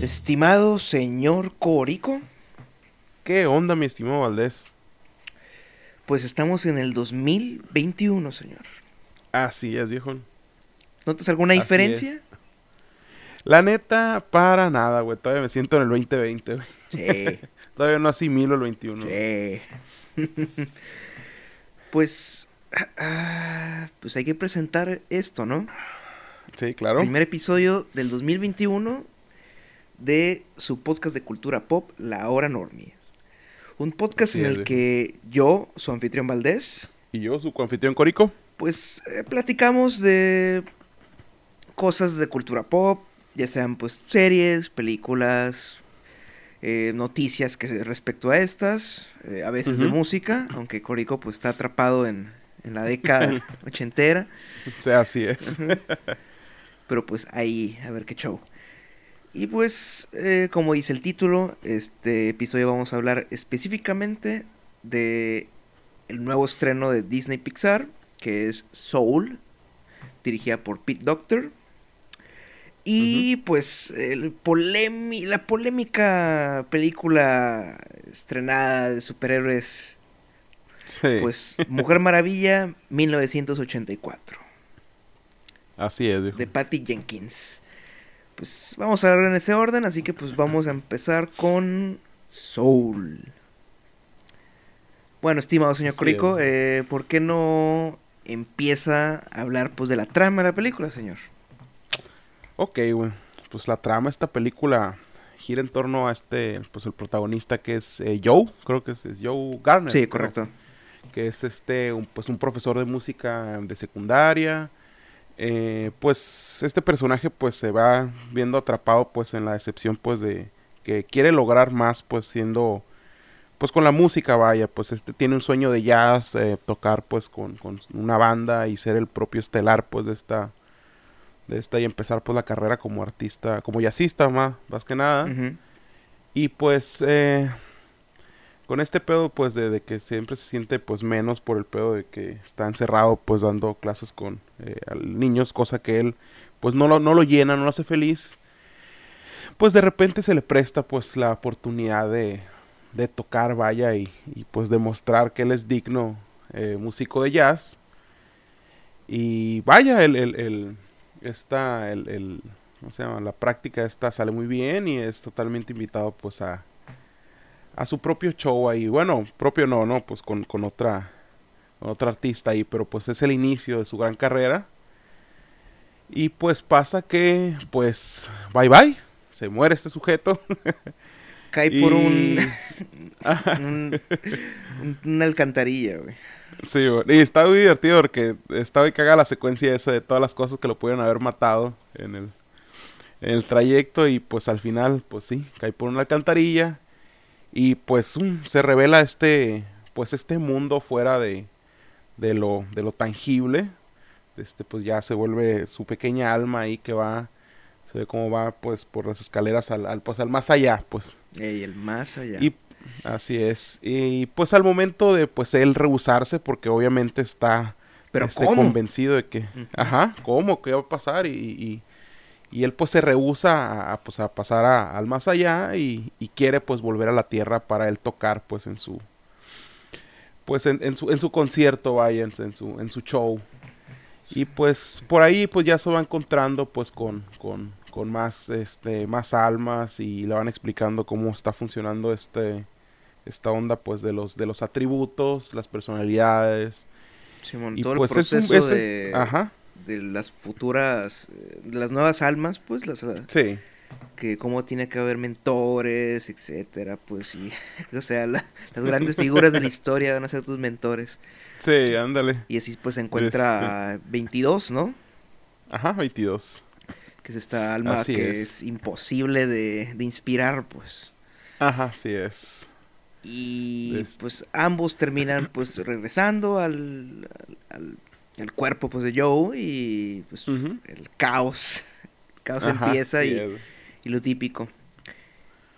Estimado señor Corico. ¿Qué onda, mi estimado Valdés? Pues estamos en el 2021, señor. Así es, viejo. ¿Notas alguna diferencia? La neta, para nada, güey. Todavía me siento en el 2020, güey. Sí. Todavía no asimilo el 21. Sí. pues, ah, pues hay que presentar esto, ¿no? Sí, claro. Primer episodio del 2021 de su podcast de cultura pop, La Hora Normie. Un podcast en el que yo, su anfitrión Valdés, ¿Y yo, su anfitrión Corico? pues eh, platicamos de cosas de cultura pop, ya sean pues series, películas, eh, noticias que respecto a estas, eh, a veces de música, aunque Corico pues está atrapado en, en la década ochentera, O sea, así es. pero pues ahí, a ver qué show. Y pues, eh, como dice el título, este episodio vamos a hablar específicamente de el nuevo estreno de Disney Pixar, que es Soul, dirigida por Pete Doctor. Y pues el la polémica película estrenada de superhéroes, Sí. pues Mujer Maravilla 1984 así es, de Patty Jenkins. Pues vamos a ver en ese orden, así que pues vamos a empezar con Soul. Bueno, estimado señor Así Corico, eh, ¿por qué no empieza a hablar pues de la trama de la película, señor? Ok, güey. Pues la trama de esta película gira en torno a este, pues el protagonista que es eh, Joe, creo que es, es Joe Garner. Sí, correcto. Que es este, un, pues un profesor de música de secundaria. Eh, pues este personaje pues se va viendo atrapado pues en la decepción pues de que quiere lograr más pues siendo pues con la música vaya pues este tiene un sueño de jazz eh, tocar pues con, con una banda y ser el propio estelar pues de esta de esta y empezar pues la carrera como artista como jazzista más más que nada y pues eh, con este pedo pues de, de que siempre se siente pues menos por el pedo de que está encerrado pues dando clases con eh, niños, cosa que él pues no lo, no lo llena, no lo hace feliz. Pues de repente se le presta pues la oportunidad de, de tocar, vaya, y, y, pues demostrar que él es digno eh, músico de jazz. Y vaya, el, el, el, esta, el, el, ¿cómo se llama? La práctica esta sale muy bien y es totalmente invitado pues a, a su propio show ahí. Bueno, propio no, no, pues con, con otra, con otra artista ahí, pero pues es el inicio de su gran carrera. Y pues pasa que, pues, bye bye, se muere este sujeto. Cae por un- un- una alcantarilla, güey. Sí, y está muy divertido porque está muy cagada la secuencia esa de todas las cosas que lo pudieron haber matado en el, en el trayecto y pues al final, pues sí, cae por una alcantarilla y pues um, se revela este, pues este mundo fuera de, de lo, de lo tangible, este pues ya se vuelve su pequeña alma ahí que va, se ve cómo va pues por las escaleras al, al pues al más allá, pues. Ey, el más allá. Y así es. Y pues al momento de pues él rehusarse, porque obviamente está Pero este, convencido de que, ajá, ¿cómo? ¿Qué va a pasar? Y, y, y él pues se rehúsa a, a, pues, a pasar a- al más allá y, y quiere pues volver a la tierra para él tocar pues en su pues en, en su en su concierto vaya en, en su en su show y pues por ahí pues ya se va encontrando pues con, con, con más este más almas y le van explicando cómo está funcionando este esta onda pues de los de los atributos las personalidades Simón, y todo pues el es un proceso es- de, ajá de las futuras, eh, de las nuevas almas, pues, las, ah, sí que cómo tiene que haber mentores, etcétera, pues sí, o sea, la- las grandes figuras de la historia van a ser tus mentores. sí ándale Y así pues se encuentra a 22, ¿no? ajá 22 Que es esta alma Así que es. es, imposible de, de inspirar, pues. ajá así es Y Es- pues ambos terminan pues regresando al, al, al cuerpo pues de Joe y pues el caos. El caos Ajá, empieza sí y, y lo típico.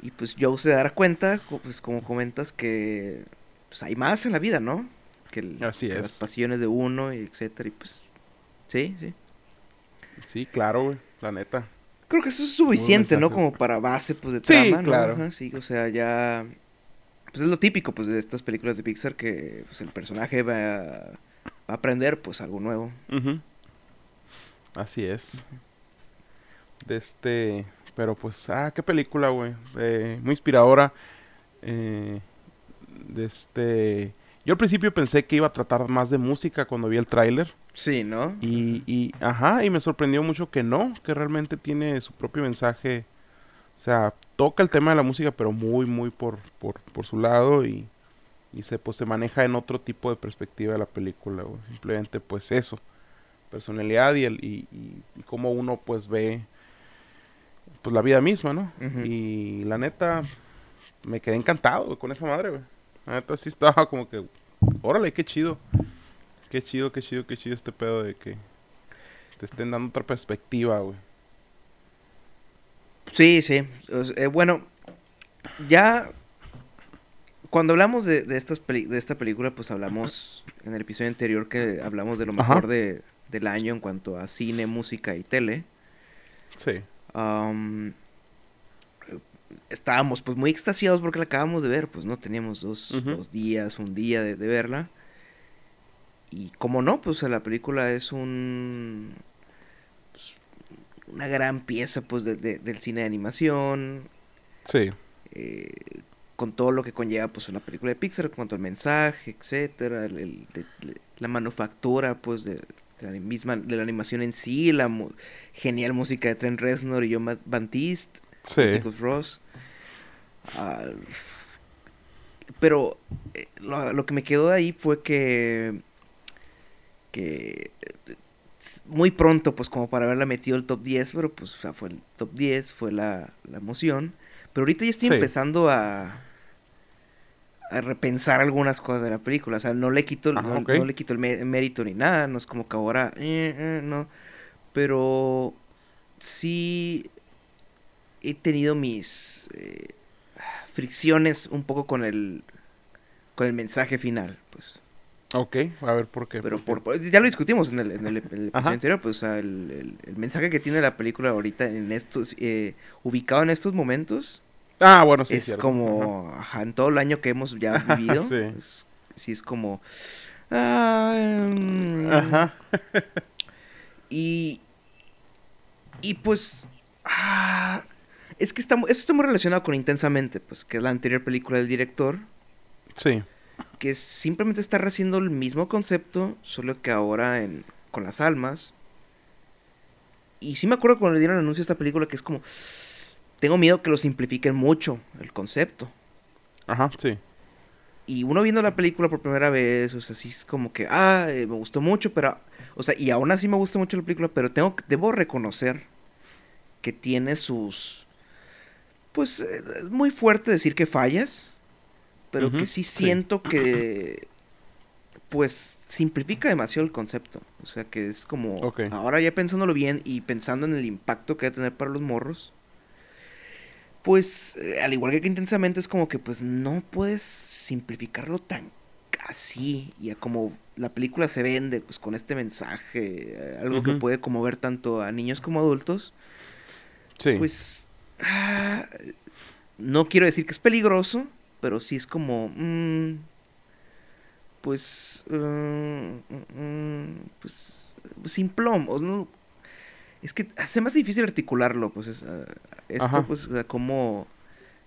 Y pues Joe se dará cuenta, pues como comentas, que pues, hay más en la vida, ¿no? Que, las pasiones de uno, y etcétera. Y pues, sí, sí. Sí, claro, güey, la neta. Creo que eso es suficiente, ¿no? Como para base, pues, de trama, claro. sí, o sea, ya... Pues es lo típico, pues, de estas películas de Pixar que pues, el personaje va a, aprender, pues, algo nuevo. Así es. De este... Pero, pues, ah, qué película, güey. Eh, muy inspiradora. Eh, de este... Yo al principio pensé que iba a tratar más de música cuando vi el tráiler. Sí, ¿no? Y, y, ajá, y me sorprendió mucho que no, que realmente tiene su propio mensaje. O sea, toca el tema de la música, pero muy, muy por, por, por su lado y, y se, pues, se maneja en otro tipo de perspectiva de la película. Simplemente, pues, eso. Personalidad y, el, y, y, cómo uno, pues, ve pues la vida misma, ¿no? Y la neta, me quedé encantado con esa madre, güey. La neta sí estaba como que, órale, qué chido. Qué chido, qué chido, qué chido este pedo de que te estén dando otra perspectiva, güey. Sí, sí. Eh, bueno, ya cuando hablamos de, de, estas de esta película, pues hablamos en el episodio anterior que hablamos de lo mejor de, del año en cuanto a cine, música y tele. Sí. estábamos pues muy extasiados porque la acabamos de ver, pues no teníamos dos, dos días, un día de, de verla. Y como no, pues la película es un una gran pieza pues de, del cine de animación. Sí. Eh, con todo lo que conlleva pues una película de Pixar, cuanto al mensaje, etcétera, la manufactura pues de, la misma de la animación en sí, la genial música de Trent Reznor y John Baptiste, sí. Ross. Ah, pero eh, lo, lo, que me quedó de ahí fue que que muy pronto, pues como para haberla metido el top 10, pero pues fue el top 10, fue la, emoción. Pero ahorita ya estoy empezando a, a repensar algunas cosas de la película. O sea, no le quito, no, le quito el mérito ni nada. No es como que ahora, eh, eh, no. Pero sí he tenido mis eh, fricciones un poco con el, con el mensaje final, pues. Ok, a ver por qué. Pero por, ya lo discutimos en el, en el, episodio anterior, pues el, el, mensaje que tiene la película ahorita en estos, eh, ubicado en estos momentos. Ah, bueno, sí. Es como, ajá. en todo el año que hemos ya vivido, sí. Es, sí es como... Ah, mm, ajá. y, y pues... Ah, es que está, eso está muy relacionado con Intensamente, pues que es la anterior película del director. Sí que simplemente está haciendo el mismo concepto, solo que ahora en, con las almas. Y sí me acuerdo cuando le dieron el anuncio a esta película que es como, tengo miedo que lo simplifiquen mucho el concepto. Ajá, sí. Y uno viendo la película por primera vez, o sea, sí es como que, ah, eh, me gustó mucho, pero, o sea, y aún así me gusta mucho la película, pero tengo, debo reconocer que tiene sus, pues, eh, es muy fuerte decir que fallas, pero que sí siento que pues simplifica demasiado el concepto. O sea que es como ahora ya pensándolo bien y pensando en el impacto que va a tener para los morros. Pues eh, al igual que, intensamente es como que pues no puedes simplificarlo tan así y como la película se vende pues con este mensaje, eh, algo que puede conmover tanto a niños como adultos. Sí. Pues ah, no quiero decir que es peligroso, pero sí es como, mm, pues, uh, pues, simplón, ¿no? Es que hace más difícil articularlo, pues, ah, esto, pues, como,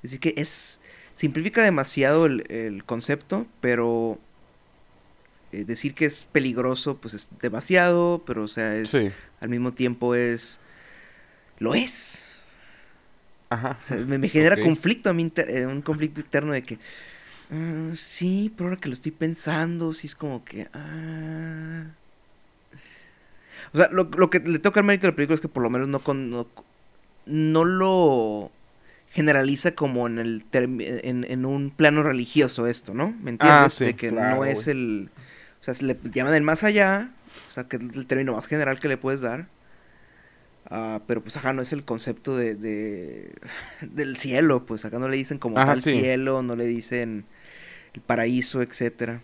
decir que es, simplifica demasiado el, concepto, pero eh, decir que es peligroso, pues, es demasiado, pero, o sea, es, al mismo tiempo es, lo es, Ajá. me, genera conflicto a mí, eh, un conflicto interno de que, ah, sí, pero ahora que lo estoy pensando, sí es como que, ah. O sea, lo, que le toca al mérito de la película es que por lo menos no, no, lo generaliza como en el en, un plano religioso esto, ¿no? ¿Me ah, entiendes? de que no es el... O sea, se le llaman el más allá, o sea, que es el término más general que le puedes dar Ah, pero pues ajá, no es el concepto de, de, del cielo, pues acá no le dicen como tal cielo, no le dicen el paraíso, etcétera.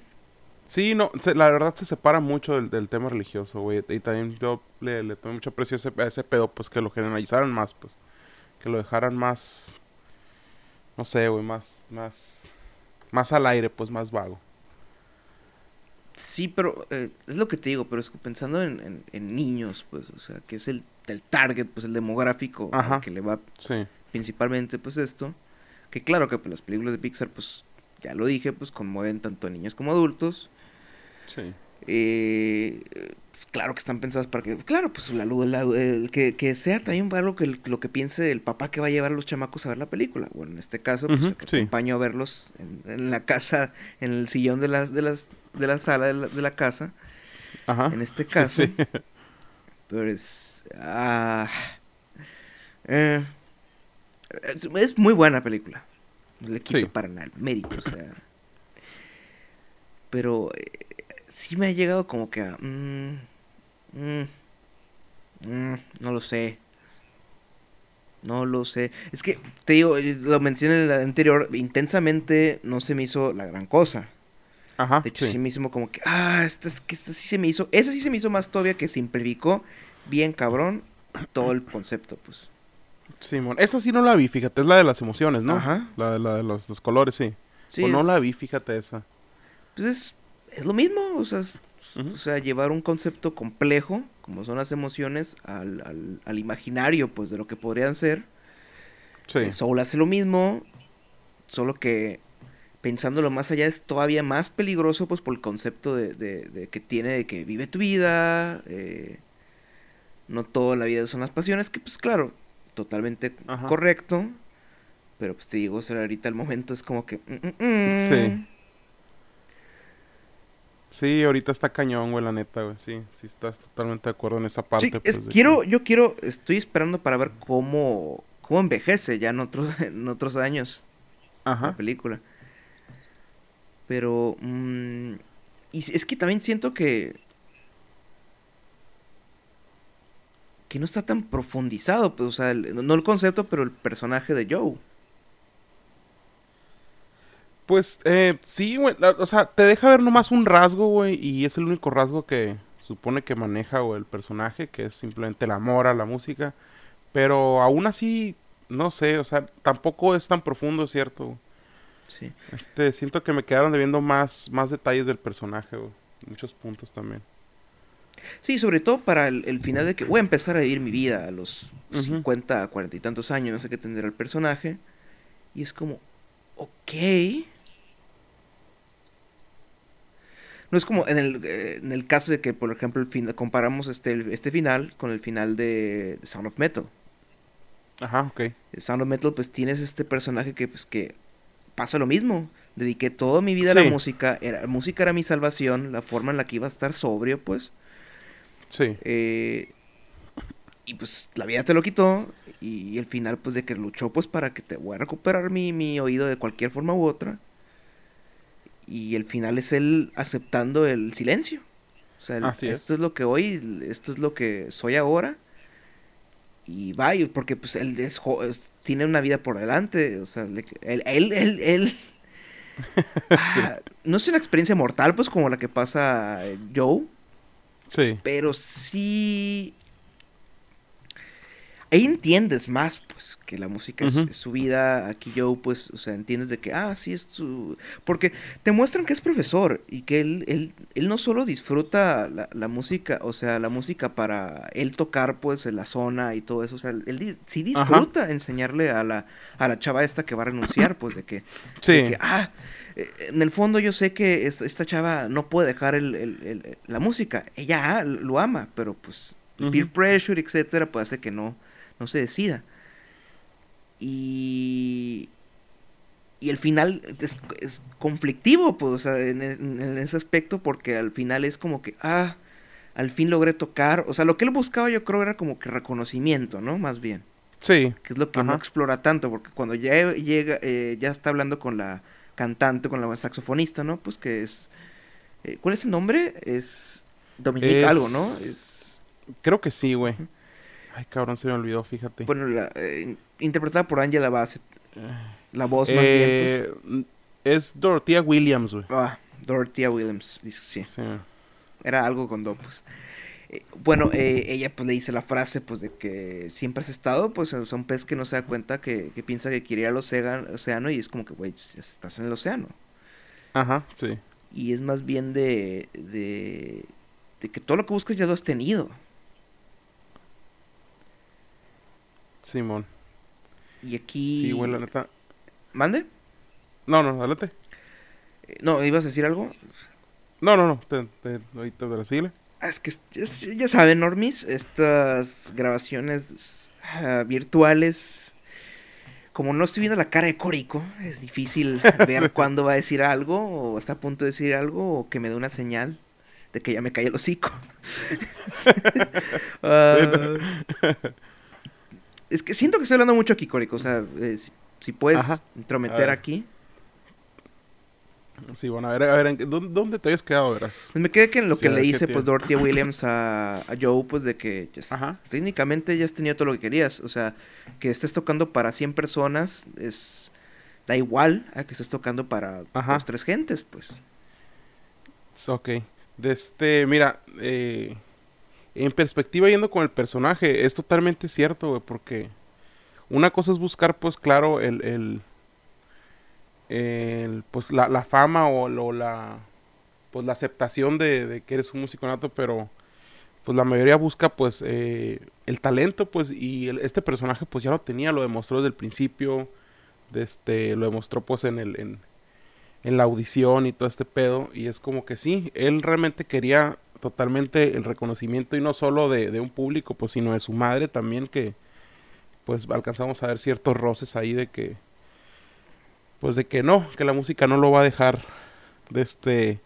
Sí, no, la verdad se separa mucho del, tema religioso, güey. Y también yo le, le tomé mucho aprecio a ese, a ese pedo, pues que lo generalizaran más, pues. Que lo dejaran más. No sé, güey, más. Más. Más al aire, pues más vago. Sí, pero eh, es lo que te digo, pero es que pensando en, en, niños, pues, o sea, que es el, el target, pues el demográfico que le va principalmente, pues esto. Que claro que pues, las películas de Pixar, pues ya lo dije, pues conmueven tanto a niños como adultos. Sí. Eh, pues, claro que están pensadas para que, claro, pues la luz, que, que, sea también algo que lo que piense el papá que va a llevar a los chamacos a ver la película. Bueno, en este caso, pues que acompaño a verlos en, la casa, en el sillón de las, de las, de la sala de la, casa. Ajá. En este caso. Pero es. Ah, eh, es, muy buena película. No le quito para nada mérito, o sea. Pero eh, sí me ha llegado como que a... Mm, mm, mm, no lo sé. No lo sé. Es que, te digo, lo mencioné en el anterior, intensamente no se me hizo la gran cosa. Ajá. De hecho, sí, me hizo como que, ah, esta, es, que esta sí se me hizo, esa sí se me hizo más todavía que simplificó bien cabrón todo el concepto, pues. Simón, esa sí no la vi, fíjate, es la de las emociones, ¿no? Ajá. La, la de los, los colores, sí. Sí. No la vi, fíjate esa. Pues es es lo mismo, o sea, o sea, llevar un concepto complejo, como son las emociones, al, al, imaginario, pues, de lo que podrían ser. Sí. Eh, Soul hace lo mismo, solo que pensándolo más allá es todavía más peligroso, pues, por el concepto de, de, que tiene de que vive tu vida, eh, no todo en la vida son las pasiones, que, pues, claro, totalmente correcto, pero, pues, te digo, o sea, ahorita el momento es como que... Mm, mm, mm. sí. Sí, ahorita está cañón, güey, la neta, güey. Sí, sí estás totalmente de acuerdo en esa parte. Sí, pues, quiero, yo quiero, estoy esperando para ver cómo, cómo envejece ya en otros, en otros años Ajá. la película. Pero, mm, y es que también siento que, que no está tan profundizado, pues, o sea, no el concepto, pero el personaje de Joe. Pues eh, sí, güey. O sea, te deja ver nomás un rasgo, güey. Y es el único rasgo que supone que maneja el personaje, que es simplemente el amor a la música. Pero aún así, no sé, o sea, tampoco es tan profundo, ¿cierto? Sí. Este, siento que me quedaron debiendo más, más detalles del personaje, güey. Muchos puntos también. Sí, sobre todo para el, final de que voy a empezar a vivir mi vida a los 50, 40 y tantos años, no sé qué tendrá el personaje. Y es como, ok. No es como en el, eh, en el caso de que, por ejemplo, el fin, comparamos este, este final con el final de Sound of Metal. Ajá, ok. Sound of Metal, pues tienes este personaje que, pues, que pasa lo mismo. Dediqué toda mi vida a la música. Era, música era mi salvación, la forma en la que iba a estar sobrio, pues. Sí. Eh, y pues la vida te lo quitó. Y, el final, pues, de que luchó, pues, para que te voy a recuperar mi, mi oído de cualquier forma u otra y el final es él aceptando el silencio. O sea, esto es. lo que hoy, esto es lo que soy ahora. Y va, porque pues él tiene una vida por delante. O sea, él, él, él, ah, no es una experiencia mortal, pues como la que pasa Joe. Sí. Pero sí ahí entiendes más, pues, que la música es, su vida. Aquí yo, pues, o sea, entiendes de que, ah, sí, es su... Porque te muestran que es profesor y que él, él, él no solo disfruta la, música, o sea, la música para él tocar, pues, en la zona y todo eso. O sea, él sí disfruta enseñarle a la, a la chava esta que va a renunciar, pues, de que, sí. ah, eh, en el fondo yo sé que esta, chava no puede dejar el, la música. Ella ah, lo ama, pero pues el peer pressure, etcétera, puede hacer que no, no se decida. Y, y el final es, conflictivo, pues, en, ese aspecto, porque al final es como que, ah, al fin logré tocar. O sea, lo que él buscaba yo creo era como que reconocimiento, ¿no? Más bien. Sí. Que es lo que no explora tanto, porque cuando ya llega, eh, ya está hablando con la cantante, con la saxofonista, ¿no? Pues que es... Eh, ¿Cuál es el nombre? Es Dominique algo, ¿no? Es... Creo que sí, güey. Ay, cabrón, se me olvidó, fíjate. Bueno, la, eh, interpretada por Angela Bassett. La voz más bien, Eh, Es Dorothea Williams, güey. pues. Ah, Dorothea Williams, dice, sí. Sí. Era algo con do, pues. Eh, bueno, eh, ella pues le dice la frase pues de que siempre has estado, pues o sea, un pez que no se da cuenta que, que piensa que quiere ir al océano, y es como que, güey, ya estás en el océano. Ajá, sí. Y es más bien de, de, de que todo lo que buscas ya lo has tenido. Simón. Y aquí... Sí, güey, la neta. ¿Mande? No, no, adelante. Eh, No, ¿ibas a decir algo? No, no, no. Te, te, ahorita te la sigue. Ah, Es que ya, ya saben, Normis, estas grabaciones ah, virtuales, como no estoy viendo la cara de Corico, es difícil ver cuándo va a decir algo, o está a punto de decir algo, o que me dé una señal de que ya me cae el hocico. Ah, es que siento que estoy hablando mucho aquí, Corico, o sea, eh, si, si puedes Ajá. Intrometer aquí. Sí, bueno, a ver, a ver, ¿en qué- ¿dónde, te habías quedado, verás? Pues me quedé que en lo Sí, que le dice pues. Dorothea Williams a, a Joe, pues de que técnicamente ya has tenido todo lo que querías. O sea, que estés tocando para 100 personas es da igual a que estés tocando para dos, tres gentes, pues. Ok. De este, mira, eh, en perspectiva yendo con el personaje, es totalmente cierto, güey, porque una cosa es buscar, pues claro, el, el, pues la, la fama o, lo- la, pues la aceptación de, que eres un músico nato, pero pues la mayoría busca, pues, eh, el talento, pues, y este personaje, pues ya lo tenía, lo demostró desde el principio, de este, lo demostró, pues, en el, en, en la audición y todo este pedo. Y es como que sí, él realmente quería totalmente el reconocimiento y no solo de, de un público, pues sino de su madre también que pues alcanzamos a ver ciertos roces ahí de que pues de que no, que la música no lo va a dejar de este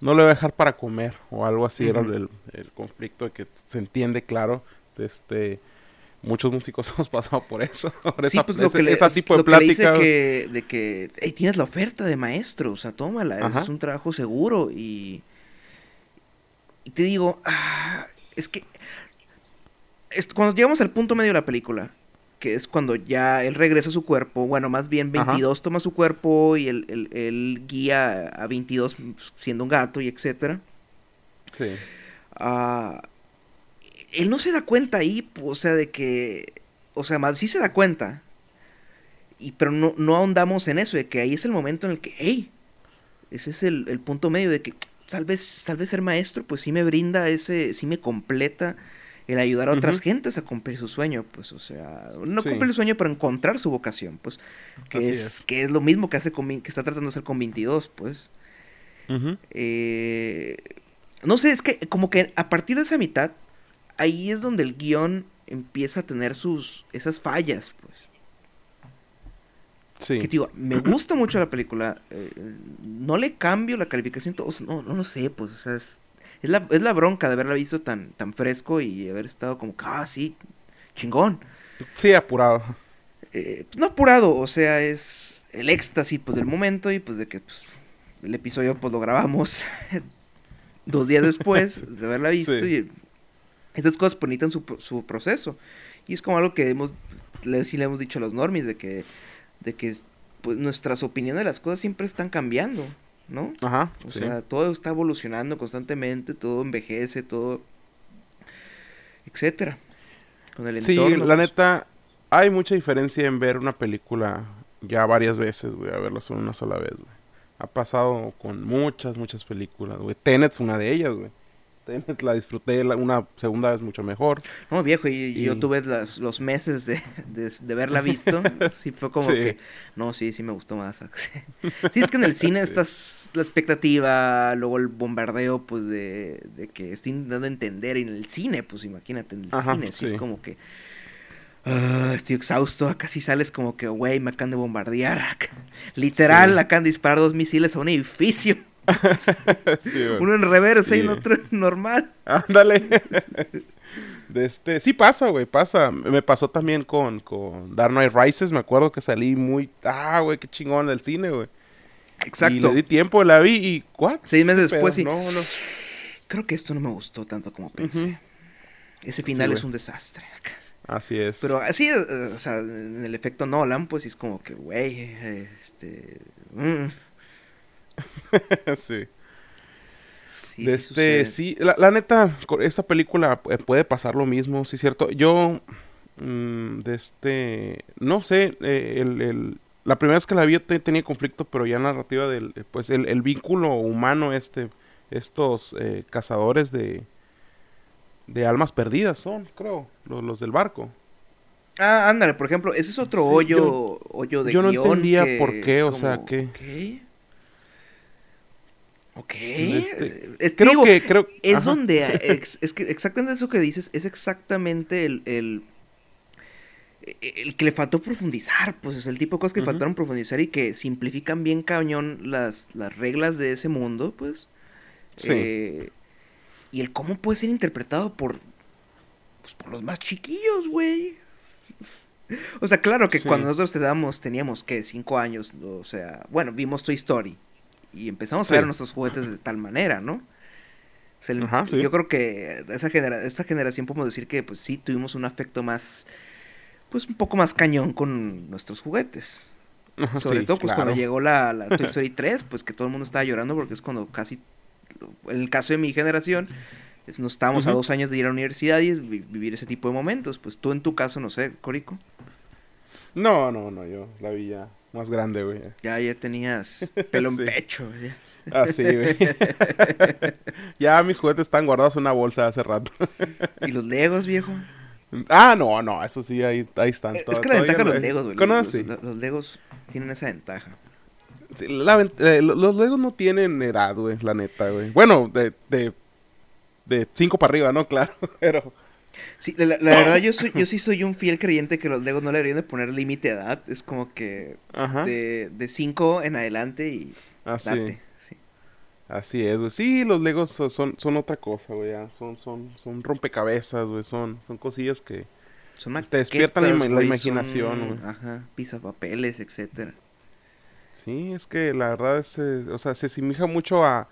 no lo va a dejar para comer o algo así era el, el conflicto de que se entiende claro de este muchos músicos hemos pasado por eso por sí, esa- pues lo ese- que le, tipo de lo que le dice plática que, de que "Ey, tienes la oferta de maestro, o sea, tómala, Ajá. es un trabajo seguro y, y te digo, ah, es que es- cuando llegamos al punto medio de la película, que es cuando ya él regresa a su cuerpo, bueno, más bien Ajá. 22 toma su cuerpo y él, él- él guía a 22 pues, siendo un gato y etcétera. sí Ah, él no se da cuenta ahí, o sea, de que, o sea, más sí se da cuenta, y, pero no, no ahondamos en eso, de que ahí es el momento en el que, hey, ese es el, el punto medio de que tal vez, tal vez ser maestro, pues sí me brinda ese, sí me completa el ayudar a otras gentes a cumplir su sueño, pues, o sea, no Sí. cumplir el sueño, pero encontrar su vocación, pues, que es, es. que es lo mismo que hace con, que está tratando de hacer con 22, pues. Eh, no sé, es que como que a partir de esa mitad, ahí es donde el guion empieza a tener sus esas fallas, pues. Sí Que digo, me gusta mucho la película, eh, no le cambio la calificación, todo, no, no lo sé, pues, o sea, es, es la, es la bronca de haberla visto tan, tan fresco y haber estado como, ah, sí, chingón. sí apurado Eh, no apurado, o sea, es el éxtasis, pues, del momento y, pues, de que, pues, el episodio, pues, lo grabamos dos días después de haberla visto Sí. y estas cosas, pues, necesitan su, su proceso. Y es como algo que hemos, le, sí le hemos dicho a los normies, de que, de que, pues, nuestras opiniones de las cosas siempre están cambiando, ¿no? Ajá, O sí. sea, todo está evolucionando constantemente, todo envejece, todo, etcétera. Con el Sí, entorno. la pues. neta, hay mucha diferencia en ver una película ya varias veces, güey, a verla solo una sola vez, güey. Ha pasado con muchas, muchas películas, güey. Tenet fue una de ellas, güey. La disfruté la- una segunda vez mucho mejor. No, viejo, y, yo tuve las- los meses de, de, de haberla visto. sí, fue como Sí. que. No, sí, sí me gustó más. sí, es que en el cine Sí. estás. La expectativa, luego el bombardeo, pues de, de que estoy intentando entender. Y en el cine, pues imagínate, en el Ajá, cine, sí, es como que. ah, estoy exhausto, acá sí sales como que, güey, me acaban de bombardear. Literal, acaban de disparar dos misiles a un edificio. Sí. Uno en reversa y el otro en normal. Ándale. De este, sí pasa, güey, pasa. Me pasó también con, con Dark Knight Rises, me acuerdo que salí muy, ah, güey, qué chingón del cine, güey. Y Exacto. le di tiempo, la vi y, ¿what? Seis meses Pero después sí. no, no. Creo que esto no me gustó tanto como pensé. Ese final Sí, es un desastre. Así es. Pero así, eh, o sea, en el efecto Nolan, pues es como que, güey, este... mm, sí. sí, De sí este, sí, la, la neta, esta película eh, puede pasar lo mismo, sí cierto. Yo, mm, de este, no sé, eh, el, el- la primera vez que la vi te- tenía conflicto, pero ya narrativa del, eh, pues el, el vínculo humano, este, estos eh, cazadores de, de almas perdidas son, creo, los, los del barco. Ah, ándale, por ejemplo, ese es otro Sí, hoyo, yo- hoyo de yo no guion entendía que por qué, o sea, que-. Ok. Este, Es- te Creo digo, que, creo, es ajá. donde, es que exactamente eso que dices, es exactamente el, el, el que le faltó profundizar, pues es el tipo de cosas que faltaron profundizar y que simplifican bien cañón las, las reglas de ese mundo, pues. Sí. Eh, y el cómo puede ser interpretado por, pues, por los más chiquillos, güey. O sea, claro que Sí. cuando nosotros teníamos, teníamos que cinco años, o sea, bueno, vimos Toy Story y empezamos a ver nuestros juguetes de tal manera, ¿no? O sea, el- Ajá, sí. Yo creo que esa, genera esa generación podemos decir que pues sí tuvimos un afecto más, pues un poco más cañón con nuestros juguetes. Sobre sí, todo pues claro. cuando llegó la, la Toy Story 3, pues que todo el mundo estaba llorando porque es cuando casi, en el caso de mi generación, es- nos estábamos a dos años de ir a la universidad y vi- vivir ese tipo de momentos. Pues tú en tu caso, no sé, Corico, No, no, no, yo la vi ya más grande, güey. ya, ya tenías pelo en Sí. pecho. ya. Así, güey. ya mis juguetes están guardados en una bolsa hace rato. Y los Legos, viejo. ah, no, no, eso sí, ahí, ahí están. Es que la ventaja de los Legos, güey. ¿Cono- Los, Legos tienen esa ventaja. Sí, la ven- eh, lo- los Legos no tienen edad, güey, la neta, güey. Bueno, de, de, de cinco para arriba, ¿no? Claro, pero... Sí, la, verdad yo soy, yo sí soy un fiel creyente que los Legos no le deberían de poner límite de edad. Es como que Ajá, de, de cinco en adelante y así, date. sí. así es, güey. Sí, los Legos so- son, son otra cosa, güey. Son, son, son rompecabezas, güey, son, son cosillas que... Son Te despiertan la imaginación, son- güey. Ajá, pisapapeles, etcétera. Sí, es que la verdad es, eh, o sea, se asemeja mucho a,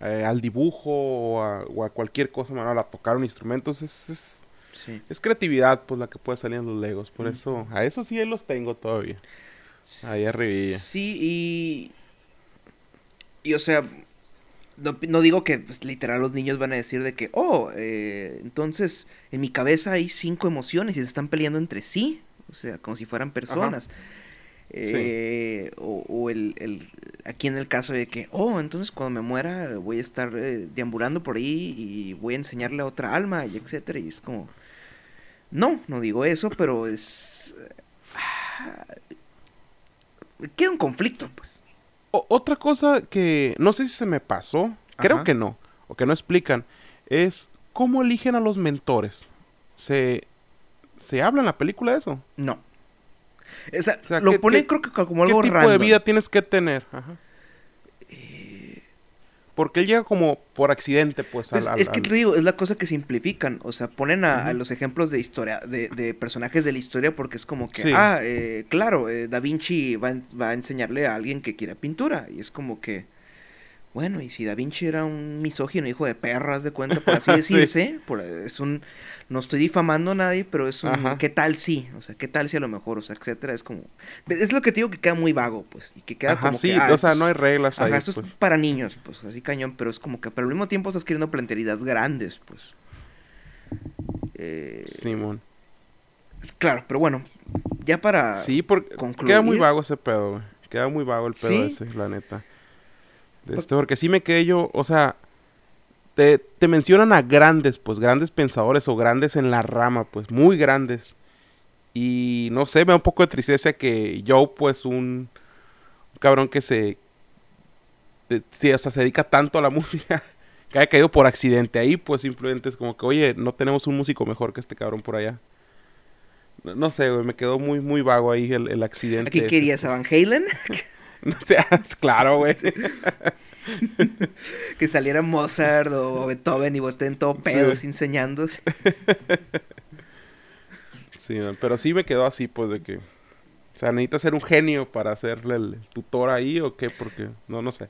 eh, al dibujo o a, o a cualquier cosa manual, a tocar un instrumento. Es, es- Sí. es creatividad, pues, la que puede salir en los Legos. Por Mm. eso, a eso sí los tengo todavía. Ahí arribilla. Sí, y. Y o sea. No, no digo que pues, literal los niños van a decir de que, oh, eh, entonces en mi cabeza hay cinco emociones y se están peleando entre sí. O sea, como si fueran personas. Eh, o o el, el- aquí en el caso de que, oh, entonces cuando me muera voy a estar eh, deambulando por ahí y voy a enseñarle a otra alma y etcétera. Y es como, no, no digo eso, pero es... ah, queda un conflicto, pues. O- otra cosa que no sé si se me pasó, creo Ajá. que no, o que no explican, es cómo eligen a los mentores. ¿Se, se habla en la película eso? No. O sea, O sea, lo ¿qué- ponen qué- creo que como ¿Qué algo tipo random. de vida tienes que tener? Ajá. Porque él llega como por accidente, pues, al... al- es que te digo, es la cosa que simplifican. O sea, ponen a, los ejemplos de historia, de, de personajes de la historia, porque es como que, Sí. ah, eh, claro, eh, Da Vinci va, va a enseñarle a alguien que quiera pintura. Y es como que, bueno, y si Da Vinci era un misógino, hijo de perras de cuenta, por así Sí. decirse, por, es un, no estoy difamando a nadie, pero es un, Ajá. ¿qué tal si? O sea, ¿qué tal si a lo mejor? O sea, etcétera, es como, es lo que te digo que queda muy vago, pues, y que queda Ajá, como sí, que, ah, o sea, esto no hay reglas ahí, Ajá, esto pues. es para niños, pues así cañón, pero es como que, pero al mismo tiempo estás queriendo planteridades grandes, pues. Eh, Simón. es- claro, pero bueno, ya para... Sí, porque concluir. queda muy vago ese pedo, güey. Queda muy vago el pedo ¿Sí? ese, la neta. De Este, porque sí me quedé yo, o sea, te, te mencionan a grandes, pues, grandes pensadores o grandes en la rama, pues, muy grandes. Y no sé, me da un poco de tristeza que yo, pues, un, un cabrón que se, de- sí, o sea, se dedica tanto a la música, que haya caído por accidente ahí, pues, simplemente es como que, oye, no tenemos un músico mejor que este cabrón por allá. No, no sé, güey, me quedó muy, muy vago ahí el, el accidente. ¿A qué ese, querías? ¿A Van Halen? No sé, claro, güey. que saliera Mozart o Beethoven y boten todo pedos. Sí, man, pero sí me quedó así, pues, de que... O sea, necesitas ser un genio para hacerle el tutor ahí o qué, porque... No, no sé.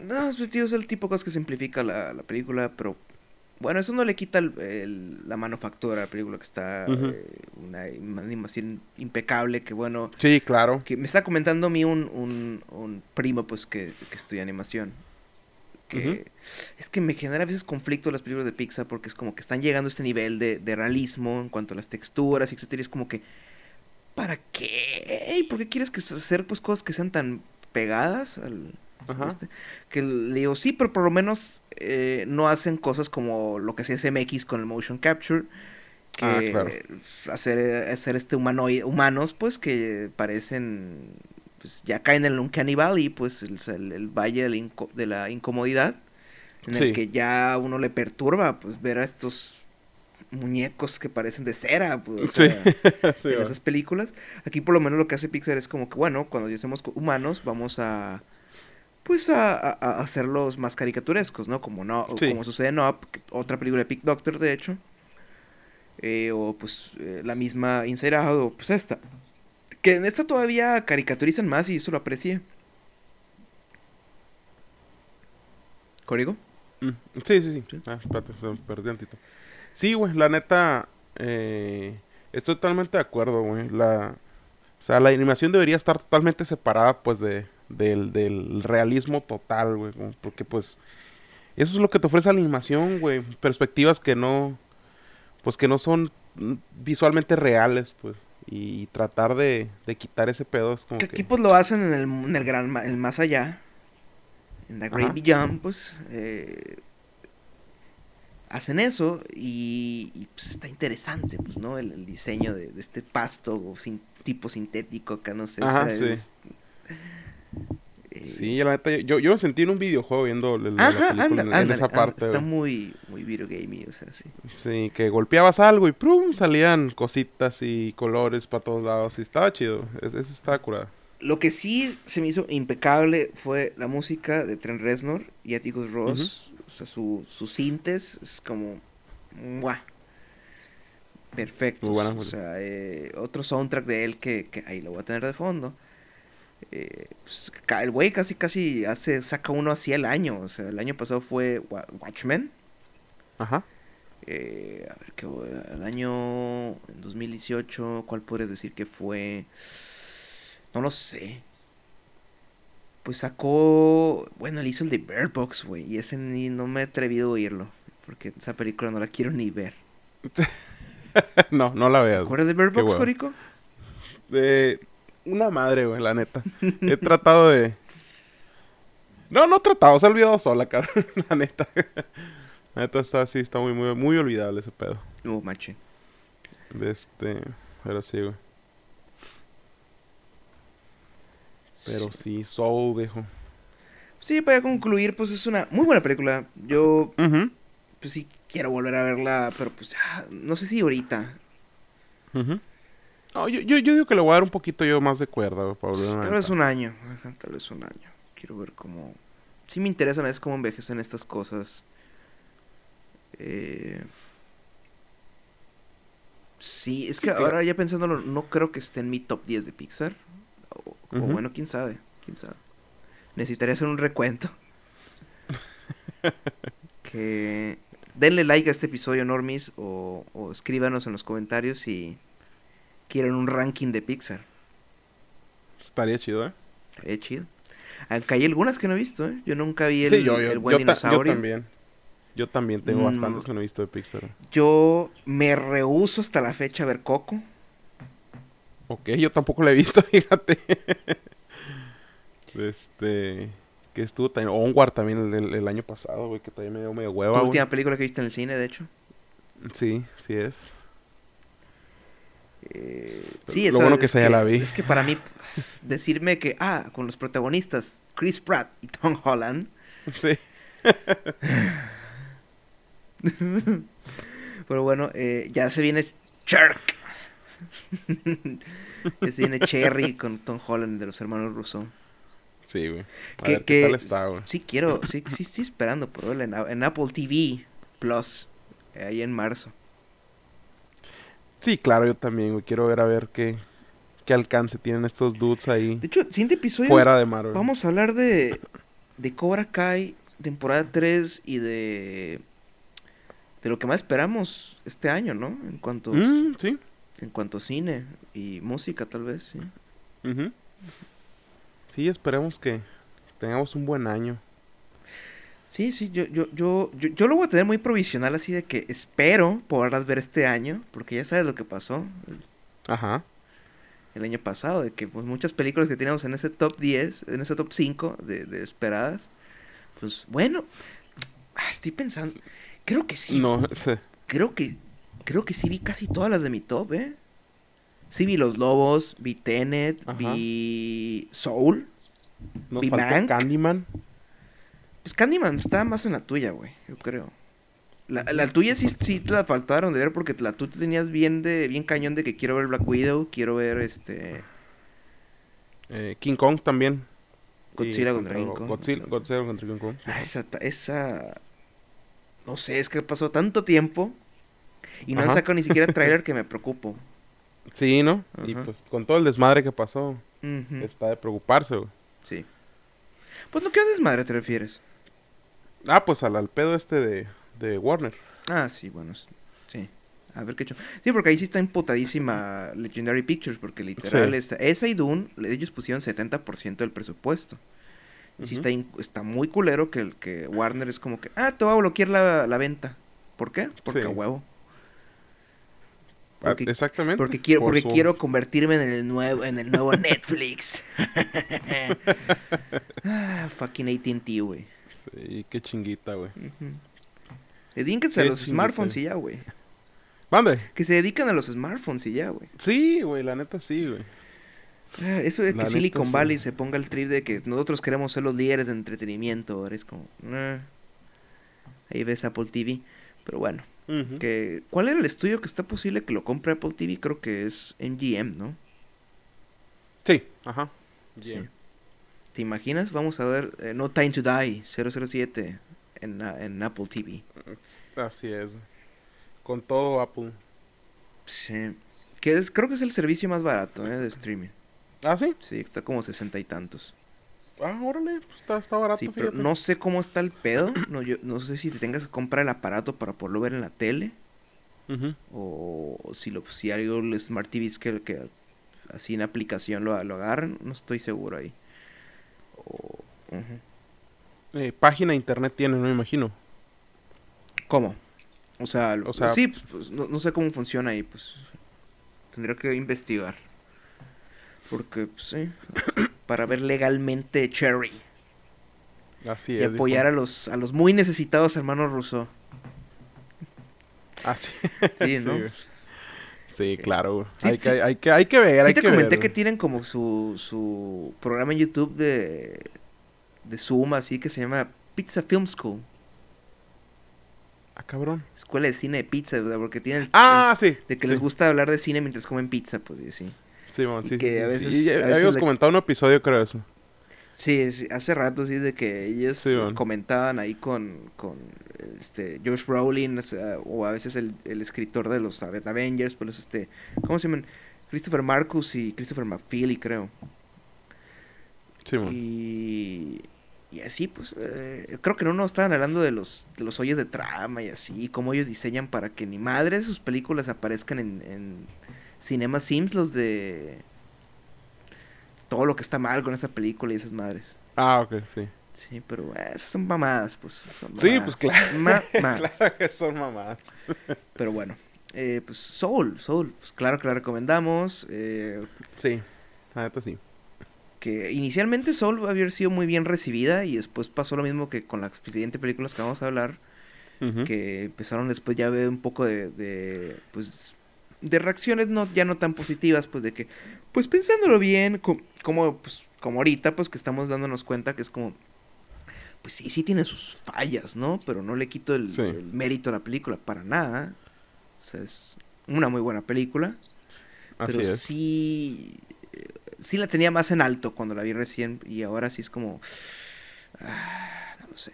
No, es, tío, es el tipo de cosas que simplifica la, la película, pero Bueno, eso no le quita el- el- la manufactura a la película, que está eh, una animación impecable, que bueno, Sí, claro. que me está comentando a mí un, un, un primo, pues, que, que estudia animación. Que es que me genera a veces conflicto las películas de Pixar porque es como que están llegando a este nivel de, de realismo en cuanto a las texturas, etcétera. Y es como que, ¿para qué? ¿Y ¿Por qué quieres que hacer pues cosas que sean tan pegadas al, Ajá. este, que le digo, sí, pero por lo menos eh, no hacen cosas como lo que hacía SMX con el motion capture. Que Ah, claro. hacer, hacer este humanoide, humanos, pues que parecen, pues ya caen en el Uncanny Valley, pues el, valle de la, inco- de la incomodidad, en Sí. el que ya uno le perturba, pues ver a estos muñecos que parecen de cera, pues, o sea, Sí, en va. esas películas. Aquí por lo menos lo que hace Pixar es como que, bueno, cuando ya somos humanos, vamos a pues a, a- a hacerlos más caricaturescos, ¿no? Como no, Sí. como sucede en Up, otra película de Pick Doctor, de hecho. Eh, o pues eh, la misma Inside Out, o pues esta. Que en esta todavía caricaturizan más y eso lo aprecié. ¿Código? Mm, Sí, sí, sí. Ah, espérate, se me perdí tantito. Sí, güey, la neta, eh, estoy totalmente de acuerdo, güey. La, o sea, la animación debería estar totalmente separada, pues, de, del, del realismo total, güey. Porque, pues, eso es lo que te ofrece la animación, güey. Perspectivas que no, pues, que no son visualmente reales, pues. Y tratar de, de quitar ese pedo es como Que que... aquí pues lo hacen en el, en el gran, el más allá. En The Great. Beyond, pues. eh, hacen eso y, y, pues está interesante, pues, ¿no? El, el diseño de, de este pasto sin, tipo sintético acá, no sé. o Ajá, sea, sí. es- Sí, la neta, yo, yo me sentí en un videojuego viendo la, la Ajá, película anda, en, en ándale, esa anda, parte, Está muy, muy videogamey, o sea, sí. Sí, que golpeabas algo y ¡prum! salían cositas y colores para todos lados. Y estaba chido. Es- Eso estaba curado. Lo que sí se me hizo impecable fue la música de Trent Reznor y Atticus Ross. O sea, su, sus sintes es como... ¡mua! Perfecto. Muy buena O sea, eh, otro soundtrack de él que, que ahí lo voy a tener de fondo. Eh, pues, el güey casi casi hace, saca uno así al año. O sea, el año pasado fue Wa- Watchmen. Ajá. Eh, a ver, ¿qué el año en 2018, ¿cuál podrías decir que fue? No lo sé. Pues sacó, bueno, él hizo el de Bird Box, güey, y ese ni no me he atrevido a oírlo, porque esa película no la quiero ni ver. no, no la ¿Te veas. acuerdas de Bird Box. Corico? De una madre, güey, la neta. He tratado de... No, no he tratado. Se ha olvidado sola, cara. la neta. La neta está así, está muy, muy, muy olvidable ese pedo. No, mache. De este... Pero sí, güey. Pero sí, Soul, viejo. Sí, para concluir, pues es una muy buena película. Yo, pues sí, quiero volver a verla, pero pues ah, no sé si ahorita. ujú. No, yo, yo, yo digo que le voy a dar un poquito yo más de cuerda, güey, a Tal vez un año, tal vez un año. Quiero ver cómo... Sí me interesan es cómo envejecen estas cosas. Eh, Sí, es que Sí, ahora ya pensándolo, no creo que esté en mi top 10 de Pixar. O, bueno, quién sabe, quién sabe. Necesitaría hacer un recuento. que denle like a este episodio, Normis, o, o escríbanos en los comentarios si quieren un ranking de Pixar. Estaría chido, ¿eh? Estaría chido. Aunque hay algunas que no he visto, ¿eh? Yo nunca vi el, sí, yo, yo, el buen yo ta- yo dinosaurio. también. Yo también tengo Mm. bastantes que no he visto de Pixar. Yo me rehuso hasta la fecha a ver Coco. Ok, yo tampoco la he visto, fíjate. este. Que estuvo también. Onward también el, el- el año pasado, güey, que también me dio medio hueva. Güey. última película que viste en el cine, de hecho. Sí, sí es. Eh, Lo sí, esa- bueno que es esa ya la vi. Es que para mí, decirme que, ah, con los protagonistas Chris Pratt y Tom Holland, Sí. pero bueno, eh, ya se viene Cherk. ya se viene Cherry con Tom Holland de los hermanos Russo. Sí, güey. A Que- ver qué que- tal está, güey. Sí quiero, sí, sí estoy esperando por verla en, en Apple TV Plus, eh, ahí en marzo. Sí, claro, yo también, güey. Quiero ver a ver qué, qué alcance tienen estos dudes ahí De hecho, siguiente episodio fuera de Marvel. vamos a hablar de, de Cobra Kai, temporada 3 y de de lo que más esperamos este año, ¿no? En cuanto, Mm, sí. en cuanto a cine y música, tal vez, sí. Sí, esperemos que tengamos un buen año. Sí, sí, yo, yo, yo, yo, yo lo voy a tener muy provisional, así de que espero poderlas ver este año, porque ya sabes lo que pasó Ajá. el año pasado, de que pues, muchas películas que teníamos en ese top 10, en ese top 5 de, de esperadas, pues bueno, ah, estoy pensando, creo que sí, No, sí. creo que, creo que sí vi casi todas las de mi top, ¿eh? Sí vi Los Lobos, vi Tenet, Ajá. vi Soul, nos ¿Y faltó Mank? Candyman. Pues Candyman está más en la tuya, güey, yo creo. La, la tuya sí, sí te la faltaron de ver porque la tú tenías bien de bien cañón de que quiero ver Black Widow, quiero ver este eh, King Kong también. Godzilla contra King Kong. Godzilla, Godzilla contra King Kong. Ah, esa esa no sé, es que pasó tanto tiempo y no han sacado ni siquiera trailer que me preocupo. Sí, ¿no? Y pues con todo el desmadre que pasó, está de preocuparse, güey. Sí. Pues no qué desmadre te refieres. Ah, pues al, al pedo este de, de Warner. Ah, sí, bueno, sí. A ver qué hecho. Sí, porque ahí sí está emputadísima Legendary Pictures, porque literal Sí. está, esa y Dune, ellos pusieron 70% del presupuesto. Sí está, in- está muy culero que, el, que Warner es como que, ah, te voy a bloquear la, la venta. ¿Por qué? Porque Sí. a huevo. Ah, Porque, Exactamente. porque quiero, por porque su- quiero convertirme en el nuevo, en el nuevo Netflix. ah, fucking AT&T, güey. Sí, qué chinguita, güey. Dedíquense a los chinguita. smartphones y ya, güey. Mande. Que se dedican a los smartphones y ya, güey. Sí, güey, la neta sí, güey. Ah, Eso de La que neta, Silicon sí. Valley se ponga el trip de que nosotros queremos ser los líderes de entretenimiento, ahora es como... "Ah". Ahí ves Apple TV. Pero bueno, Ujú. que ¿cuál era el estudio que está posible que lo compre Apple TV? Creo que es MGM, ¿no? Sí, ajá. Sí. ¿Te imaginas? Vamos a ver eh, No Time to Die 007 en, en Apple TV. Así es. Con todo Apple. Sí. Que es, creo que es el servicio más barato ¿eh? de streaming. Ah, sí. Sí, está como sesenta y tantos. Ah, órale, pues está, está barato, Sí, pero fíjate. no sé cómo está el pedo. No, yo, no sé si te tengas que comprar el aparato para poderlo ver en la tele. O, o si, lo, si hay Smart TV que, que así en aplicación lo, lo agarran. No estoy seguro ahí. O-. Eh, página de internet tiene, no me imagino. ¿Cómo? O sea, O sea- sí, pues, pues, no, no sé cómo funciona ahí. Pues tendría que investigar. Porque, pues sí. para ver legalmente Cherry. Así Y es. apoyar a los, a los muy necesitados hermanos Rousseau. Así. Sí, ¿no? güey. Sí, claro. Sí, hay, sí. Que, hay, que, hay que ver, Sí hay te que comenté ver, que tienen como su, su programa en YouTube de, de Zoom, así que se llama Pizza Film School. Ah, cabrón. Escuela de cine de pizza, ¿verdad? porque tienen el, Ah, sí. de que les gusta hablar de cine mientras comen pizza, pues. Sí, sí, que sí, a sí, veces- sí. Ya- a ya veces habíamos le- comentado un episodio, creo eso. Sí, sí, hace rato sí de que ellos Sí, comentaban ahí con, con este Josh Brolin o, sea, o a veces el, el escritor de los Ave- Avengers, pues este, ¿cómo se llaman? Christopher Marcus y Christopher McFeely, creo. Sí, mon. Y, y así, pues, eh, creo que en uno estaban hablando de los, de los hoyos de trama y así, cómo ellos diseñan para que ni madre sus películas aparezcan en, en Cinema Sims, los de todo lo que está mal con esta película y esas madres. Ah, ok, sí. Sí, pero eh, esas son mamadas, pues. son Sí, pues claro. mamadas. claro que son mamadas. Pero bueno, eh, pues Soul, Soul, pues claro que la recomendamos. eh, Sí, la neta sí. que inicialmente Soul va a haber sido muy bien recibida y después pasó lo mismo que con las siguientes películas que vamos a hablar, que empezaron después ya a ver un poco de, de, pues de reacciones no ya no tan positivas, pues de que pues pensándolo bien, co- como pues como ahorita pues que estamos dándonos cuenta que es como pues sí, sí tiene sus fallas, ¿no? Pero no le quito el, Sí. el mérito a la película para nada. O sea, es una muy buena película. Así pero es. sí eh, sí la tenía más en alto cuando la vi recién y ahora sí es como ah, no lo sé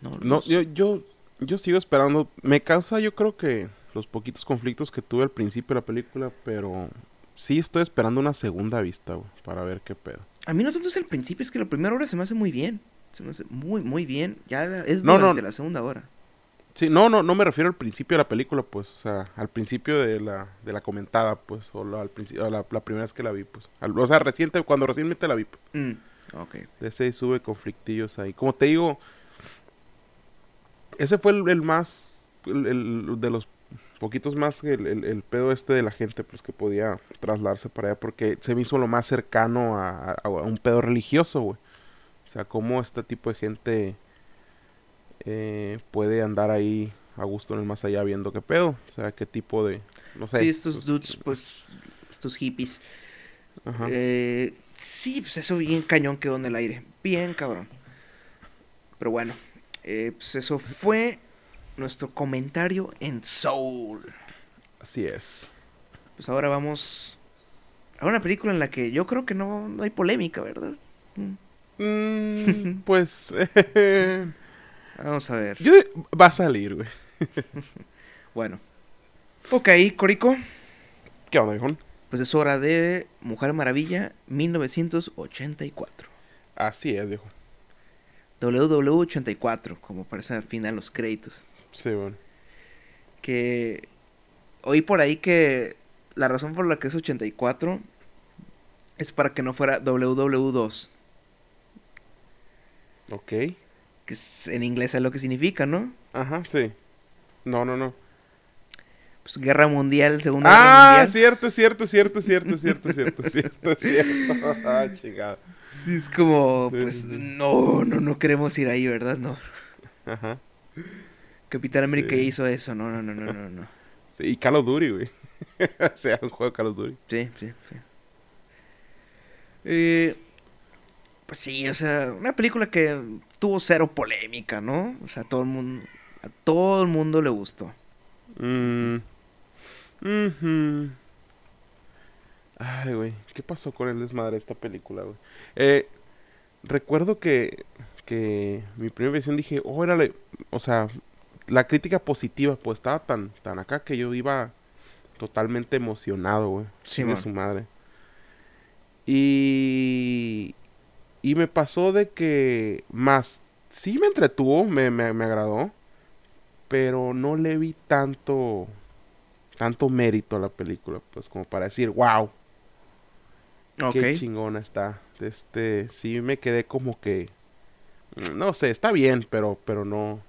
no, No, sé. yo, yo, yo sigo esperando. Me causa, yo creo que los poquitos conflictos que tuve al principio de la película, pero sí estoy esperando una segunda vista, güey, para ver qué pedo. a mí no tanto es el principio es que la primera hora se me hace muy bien Se me hace muy, muy bien. Ya es No, no. durante la segunda hora. Sí, no, no, no me refiero al principio de la película, pues, o sea, al principio de la, de la comentada, pues, o la, al principio, la, la primera vez que la vi, pues, Al- o sea, reciente, cuando recientemente la vi, pues, Mm, ok. de ese sube conflictillos ahí. Como te digo, ese fue el, el más, el, el- de los poquitos más, el, el, el pedo este de la gente, pues, que podía trasladarse para allá, porque se me hizo lo más cercano a, a- a un pedo religioso, güey. O sea, cómo este tipo de gente eh, puede andar ahí a gusto en el más allá viendo qué pedo. O sea, qué tipo de... No sé. sí, estos pues, dudes, pues, estos hippies. Ajá. Eh, sí, pues eso bien cañón quedó en el aire. Bien cabrón. Pero bueno, eh, pues eso fue nuestro comentario en Soul. Así es. Pues ahora vamos a una película en la que yo creo que no, no hay polémica, ¿verdad? Mm, pues... Vamos a ver. yo, va a salir, güey. Bueno. Ok, Corico. ¿Qué onda, viejón? Pues es hora de Mujer Maravilla 1984. Así es, viejo. WW84, como aparece al final los créditos. Sí, bueno. Que oí por ahí que la razón por la que es 84 es para que no fuera WW2, Ok. que en inglés es lo que significa, ¿no? Ajá, sí. No, no, no. Pues Guerra Mundial, Segunda Guerra Ah, Mundial. cierto, cierto, cierto, cierto, cierto, cierto, cierto, cierto. Ah, chingada. Sí, es como, Sí, pues, sí. no, no, no queremos ir ahí, ¿verdad? No. Ajá. Capitán América Sí. hizo eso, no, no, no, no, no, no. Sí, y Call of Duty, güey. o sea, un juego de Call of Duty. Sí, sí, sí. Eh, pues sí, o sea, una película que tuvo cero polémica, ¿no? O sea, todo el mundo, a todo el mundo le gustó. Mm. Ujú. Ay, güey. ¿Qué pasó con el desmadre de esta película, güey? Eh, recuerdo que, que mi primera visión dije, órale, o sea, la crítica positiva, pues estaba tan, tan acá que yo iba totalmente emocionado, güey. Sí, de man. su madre. Y, y me pasó de que más, sí me entretuvo, me, me, me agradó, pero no le vi tanto, tanto mérito a la película, pues como para decir, wow, Ok. qué chingona está. Este, sí me quedé como que, mm, no sé, está bien, pero, pero no,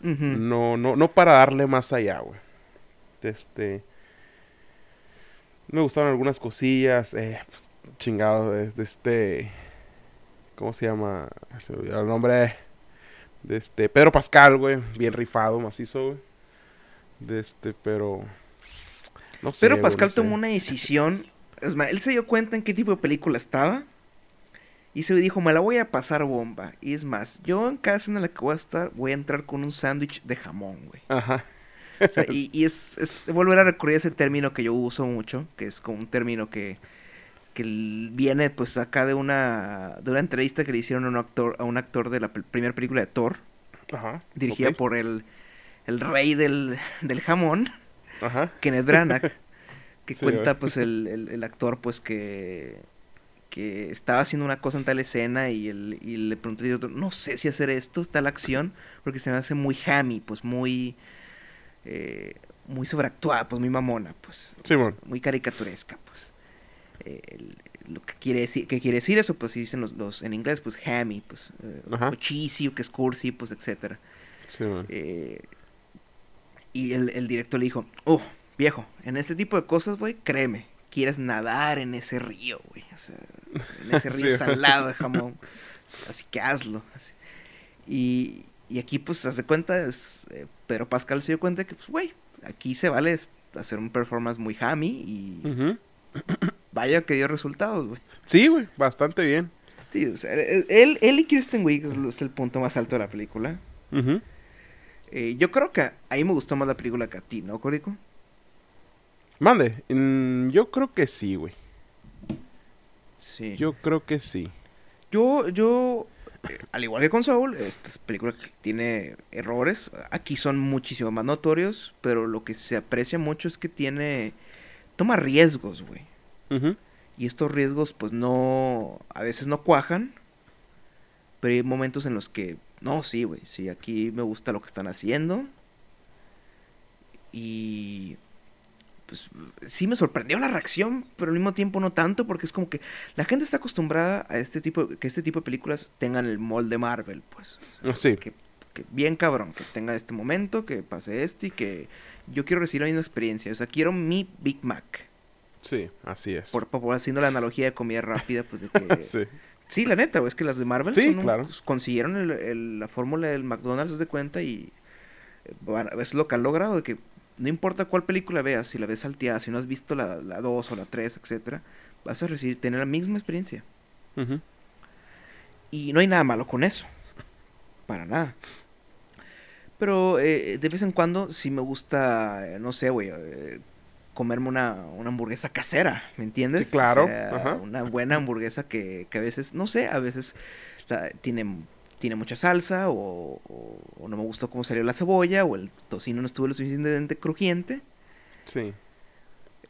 no, no, no para darle más allá, güey. Este. Me gustaron algunas cosillas. Eh, pues, chingado, de, de este. ¿Cómo se llama? Se me olvidó el nombre. De este. Pedro Pascal, güey. Bien rifado, macizo, güey. De este, pero. No sé. Pero Pascal no sé. tomó una decisión. Es más, él se dio cuenta en qué tipo de película estaba. Y se dijo, me la voy a pasar bomba. Y es más, yo en escena en la que voy a estar, voy a entrar con un sándwich de jamón, güey. Ajá. O sea, y, y es, es volver a recurrir a ese término que yo uso mucho, que es como un término que, que viene pues acá de una, de una entrevista que le hicieron a un actor, a un actor de la primera película de Thor, Ajá. dirigida por el, el rey del, del jamón, Ajá. Kenneth Branagh, que Sí, cuenta pues el, el, el actor pues que, que estaba haciendo una cosa en tal escena y, el, y le pregunté al director, no sé si hacer esto, tal acción, porque se me hace muy hammy, pues muy, eh, muy sobreactuada, pues muy mamona, pues Simón. muy caricaturesca, pues. Eh, el- lo que quiere decir, que quiere decir eso, pues si dicen los, los en inglés, pues hammy, pues, eh, Ajá. o cheesy, o que es cursi, pues, etcétera. Simón. Eh, y el, el director le dijo, oh, viejo, en este tipo de cosas, güey, créeme, quieres nadar en ese río, güey, o sea, en ese río Sí. salado de jamón, así que hazlo. así. Y, y aquí, pues, haz de cuenta, es, eh, Pedro Pascal se dio cuenta que, pues, güey, aquí se vale hacer un performance muy hammy y vaya que dio resultados, güey. Sí, güey. Bastante bien. Sí, o sea, eh, él, él y Kirsten Wiig es, el punto más alto de la película. Ujú. Eh, yo creo que a mí me gustó más la película que a ti, ¿no, Corico? Mande. Mm, yo creo que sí, güey. Sí. Yo creo que sí. Yo, yo, eh, al igual que con Saul, esta es película que tiene errores. Aquí son muchísimo más notorios, pero lo que se aprecia mucho es que tiene. Toma riesgos, güey. Y estos riesgos, pues no. A veces no cuajan. Pero hay momentos en los que, no, sí, güey, sí, aquí me gusta lo que están haciendo. Y pues sí me sorprendió la reacción, pero al mismo tiempo no tanto, porque es como que la gente está acostumbrada a este tipo, que este tipo de películas tengan el molde Marvel, pues. Ah, sí. Que, que bien cabrón, que tenga este momento, que pase esto y que yo quiero recibir la misma experiencia. O sea, quiero mi Big Mac. Sí, así es. Por, por haciendo la analogía de comida rápida, pues de que... sí. Sí, la neta, güey, es que las de Marvel Sí, son un- claro. pues, consiguieron el- el- la fórmula del McDonald's haz de cuenta y eh, bueno, es lo que han logrado de que no importa cuál película veas, si la ves salteada, si no has visto la 2 o la 3, etcétera, vas a recibir tener la misma experiencia. Y no hay nada malo con eso. Para nada. Pero eh, de vez en cuando sí me gusta, eh, no sé, güey, eh, comerme una, una hamburguesa casera, ¿me entiendes? Sí, claro, O sea, ajá. una buena hamburguesa que, que a veces, no sé, a veces la- tiene, tiene mucha salsa o, o- o no me gustó cómo salió la cebolla o el tocino no estuvo lo suficientemente crujiente. Sí.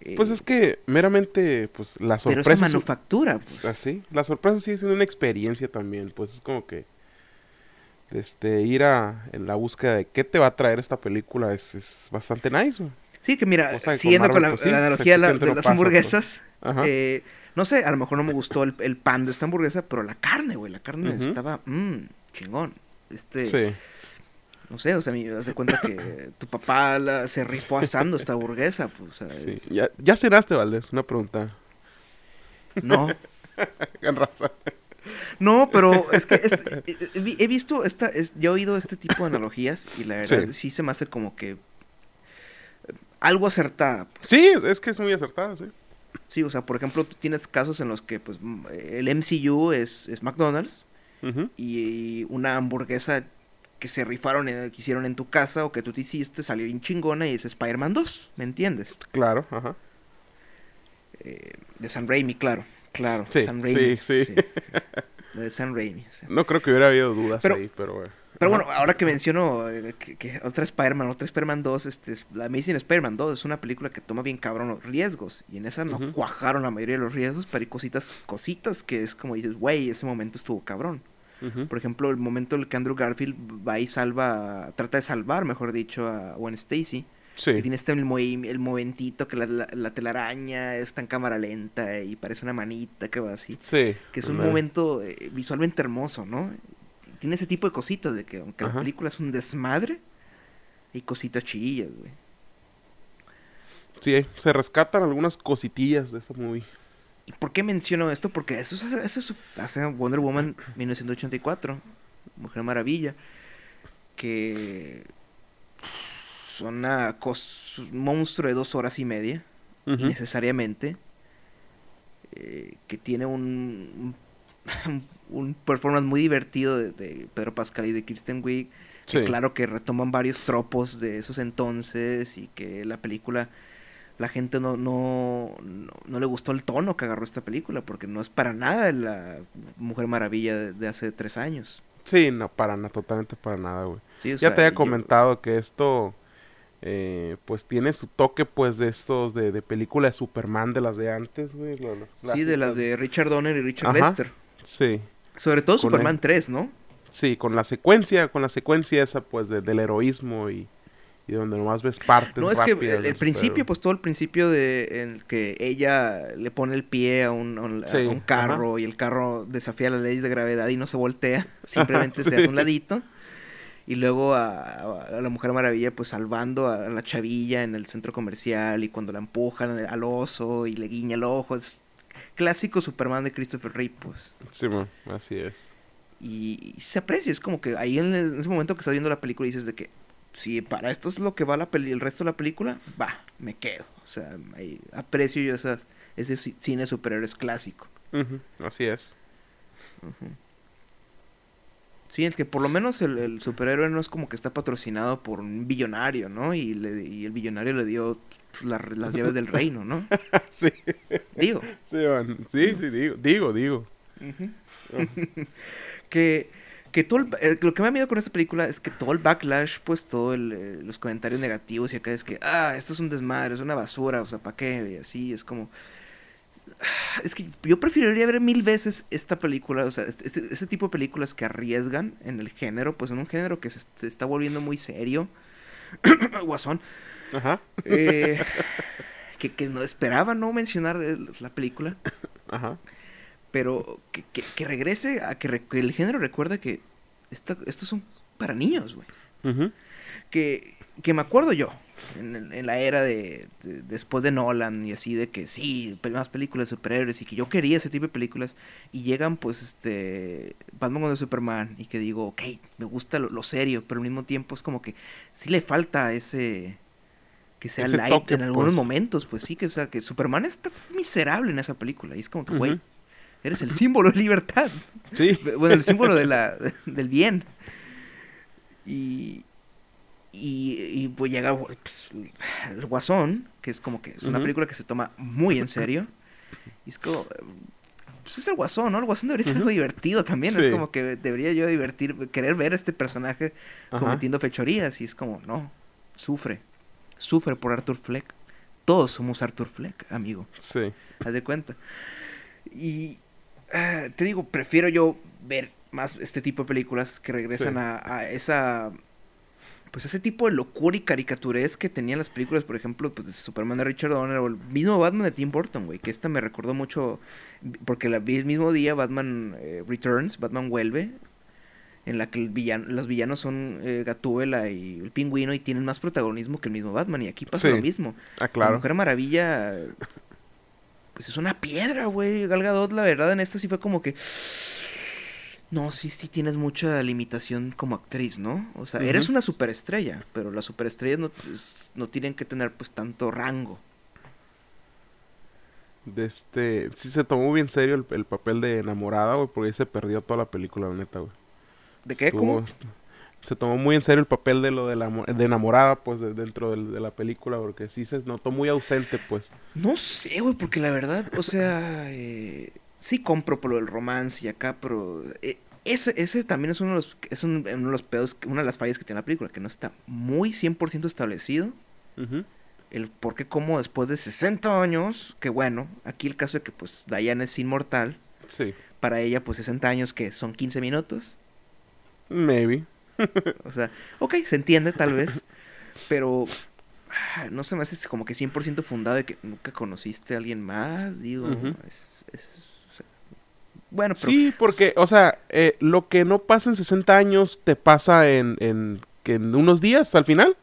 eh, Pues es que meramente, pues la pero sorpresa. esa es manufactura, pues. Así, la sorpresa sigue siendo una experiencia también, pues es como que este ir a en la búsqueda de qué te va a traer esta película es, es bastante nice. güey. Sí, que mira, con siguiendo con la, pues sí, la analogía de, la- las pasa, hamburguesas, eh, no sé, a lo mejor no me gustó el, el pan de esta hamburguesa, pero la carne, güey, la carne estaba, mmm, chingón. Este, sí. no sé, o sea, me das de cuenta que tu papá la- se rifó asando esta hamburguesa, pues, sí. ¿Ya, ya cenaste, Valdés? Una pregunta. no, Con razón. no, pero es que este- he, visto esta, es, yo he oído este tipo de analogías y la verdad sí, Sí. se me hace como que algo acertada, Sí, es, que es muy acertada, sí. Sí, o sea, por ejemplo, tú tienes casos en los que pues el MCU es, es McDonald's y una hamburguesa que se rifaron, eh, que hicieron en tu casa o que tú te hiciste salió bien chingona y es Spider-Man 2, ¿me entiendes? Claro, ajá. Eh, de San Raimi, claro, claro. Sí, San Raimi, sí, sí. De San Raimi. o sea. No creo que hubiera habido dudas Pero- ahí, pero... eh, Pero bueno, ahora que menciono eh, que, que otra Spider-Man, otra Spider-Man 2, este, es- la Amazing Spider-Man 2 es una película que toma bien cabrón los riesgos. Y en esa no cuajaron la mayoría de los riesgos, pero hay cositas, cositas que es como dices, güey, ese momento estuvo cabrón. Por ejemplo, el momento en el que Andrew Garfield va y salva, trata de salvar, mejor dicho, a Gwen Stacy. Sí. Y tiene este el, el momentito que la, la- la telaraña está en cámara lenta y parece una manita que va así. Sí. Que es un Una- momento eh, visualmente hermoso, ¿no? Tiene ese tipo de cositas de que aunque la película es un desmadre, hay cositas chillas, güey. Sí, se rescatan algunas cositillas de esa movie. ¿Y por qué menciono esto? Porque eso, es- eso es- hace Wonder Woman 1984, Mujer Maravilla, que son una cos- un monstruo de dos horas y media, Ujú. innecesariamente, eh, que tiene un, un, un performance muy divertido de, de Pedro Pascal y de Kristen Wiig, que claro que retoman varios tropos de esos entonces y que la película la gente no, no, no, no le gustó el tono que agarró esta película porque no es para nada la Mujer Maravilla de, de hace tres años. Sí, no, para nada, totalmente para nada, güey. Sí, ya sea, te había yo- comentado que esto, eh, pues tiene su toque, pues, de estos, de, de película de Superman de las de antes, güey. las Sí, de las de Richard Donner y Richard Ajá. Lester. Sí, Sobre todo Con Superman él. 3, ¿no? sí, con la secuencia, con la secuencia esa, pues, de- del heroísmo y, y donde nomás ves partes No, es que el, el principio, pues todo el principio de en el que ella le pone el pie a un, a un- a Sí, un carro y el carro desafía las leyes de gravedad y no se voltea, simplemente se hace un ladito. Y luego a, a la Mujer Maravilla, pues salvando a la chavilla en el centro comercial y cuando la empujan al oso y le guiña el ojo. Es clásico Superman de Christopher Reeve, pues. Sí, man, así es. Y, y se aprecia, es como que ahí en, ese momento que estás viendo la película dices de que si para esto es lo que va la peli el resto de la película, va, me quedo. O sea, ahí aprecio yo esas, ese ci- cine de superhéroes clásico. Así es. Sí, el que por lo menos el, el superhéroe no es como que está patrocinado por un billonario, ¿no? Y, le- y el billonario le dio la- las llaves del reino, ¿no? sí, Digo. sí, man, sí, sí, digo, digo, digo. que que todo el- eh, lo que me da miedo con esta película es que todo el backlash, pues todo el, eh, los comentarios negativos y acá es que, ah, esto es un desmadre, es una basura, o sea, ¿para qué? Y así, es como, Es que yo preferiría ver mil veces esta película, o sea, este, este, este tipo de películas que arriesgan en el género, pues en un género que se, se está volviendo muy serio. Guasón. Ajá. Eh, que, que no esperaba no mencionar la película, Ajá. pero que, que- que regrese a que, re- el género recuerda que esta- estos son para niños, güey. Ujú. que, que me acuerdo yo, en, en la era de, de- después de Nolan y así, de que sí, más películas de superhéroes y que yo quería ese tipo de películas, y llegan pues este Batman contra Superman, y que digo, ok, me gusta lo, lo serio, pero al mismo tiempo es como que sí le falta ese... Que sea Ese light toque, en algunos pues. momentos, pues sí, que, sea, que Superman está miserable en esa película. Y es como que, güey, Ujú. eres el símbolo de libertad. Sí. Bueno, el símbolo de la, del bien. Y, y, y pues llega pues, el Guasón, que es como que es una película que se toma muy en serio. Y es como, pues es el Guasón, ¿no? El Guasón debería ser algo divertido también. Es como que debería yo divertir, querer ver a este personaje Ajá. cometiendo fechorías. Y es como, no, sufre. Sufre por Arthur Fleck. Todos somos Arthur Fleck, amigo Sí. haz de cuenta. Y ah, te digo, prefiero yo ver más este tipo de películas que regresan Sí. a, a esa pues ese tipo de locura y caricaturez que tenían las películas, por ejemplo, pues de Superman de Richard Donner o el mismo Batman de Tim Burton, güey, que esta me recordó mucho porque la el mismo día Batman eh, Returns, Batman vuelve en la que el villano, los villanos son eh, Gatúbela y el pingüino y tienen más protagonismo que el mismo Batman y aquí pasa Sí. lo mismo. Ah, La claro. Mujer Maravilla, pues es una piedra, güey. Gal Gadot, la verdad, en esta sí fue como que... No, sí, sí tienes mucha limitación como actriz, ¿no? O sea, eres una superestrella, pero las superestrellas no, es- no tienen que tener pues tanto rango. De este, sí se tomó muy en serio el, el papel de enamorada, güey, porque ahí se perdió toda la película, la neta, güey. ¿De qué? Estuvo- ¿Cómo? Se tomó muy en serio el papel de lo de, la, de enamorada, pues, de- dentro de, la película, porque sí se notó muy ausente, pues. No sé, güey, porque la verdad, o sea, eh, sí compro por lo del romance y acá, pero eh, ese, ese también es uno de los, es un- uno de los pedos, una de las fallas que tiene la película, que no está muy 100% establecido. El por qué como después de 60 años, que bueno, aquí el caso de que pues Diana es inmortal, Sí, para ella pues 60 años que son 15 minutos, maybe. o sea, ok, se entiende tal vez, pero ah, no se me hace como que 100% fundado de que nunca conociste a alguien más, digo, es, bueno, pero Sí, porque, o sea, eh, lo que no pasa en 60 años te pasa en, en, unos días al final.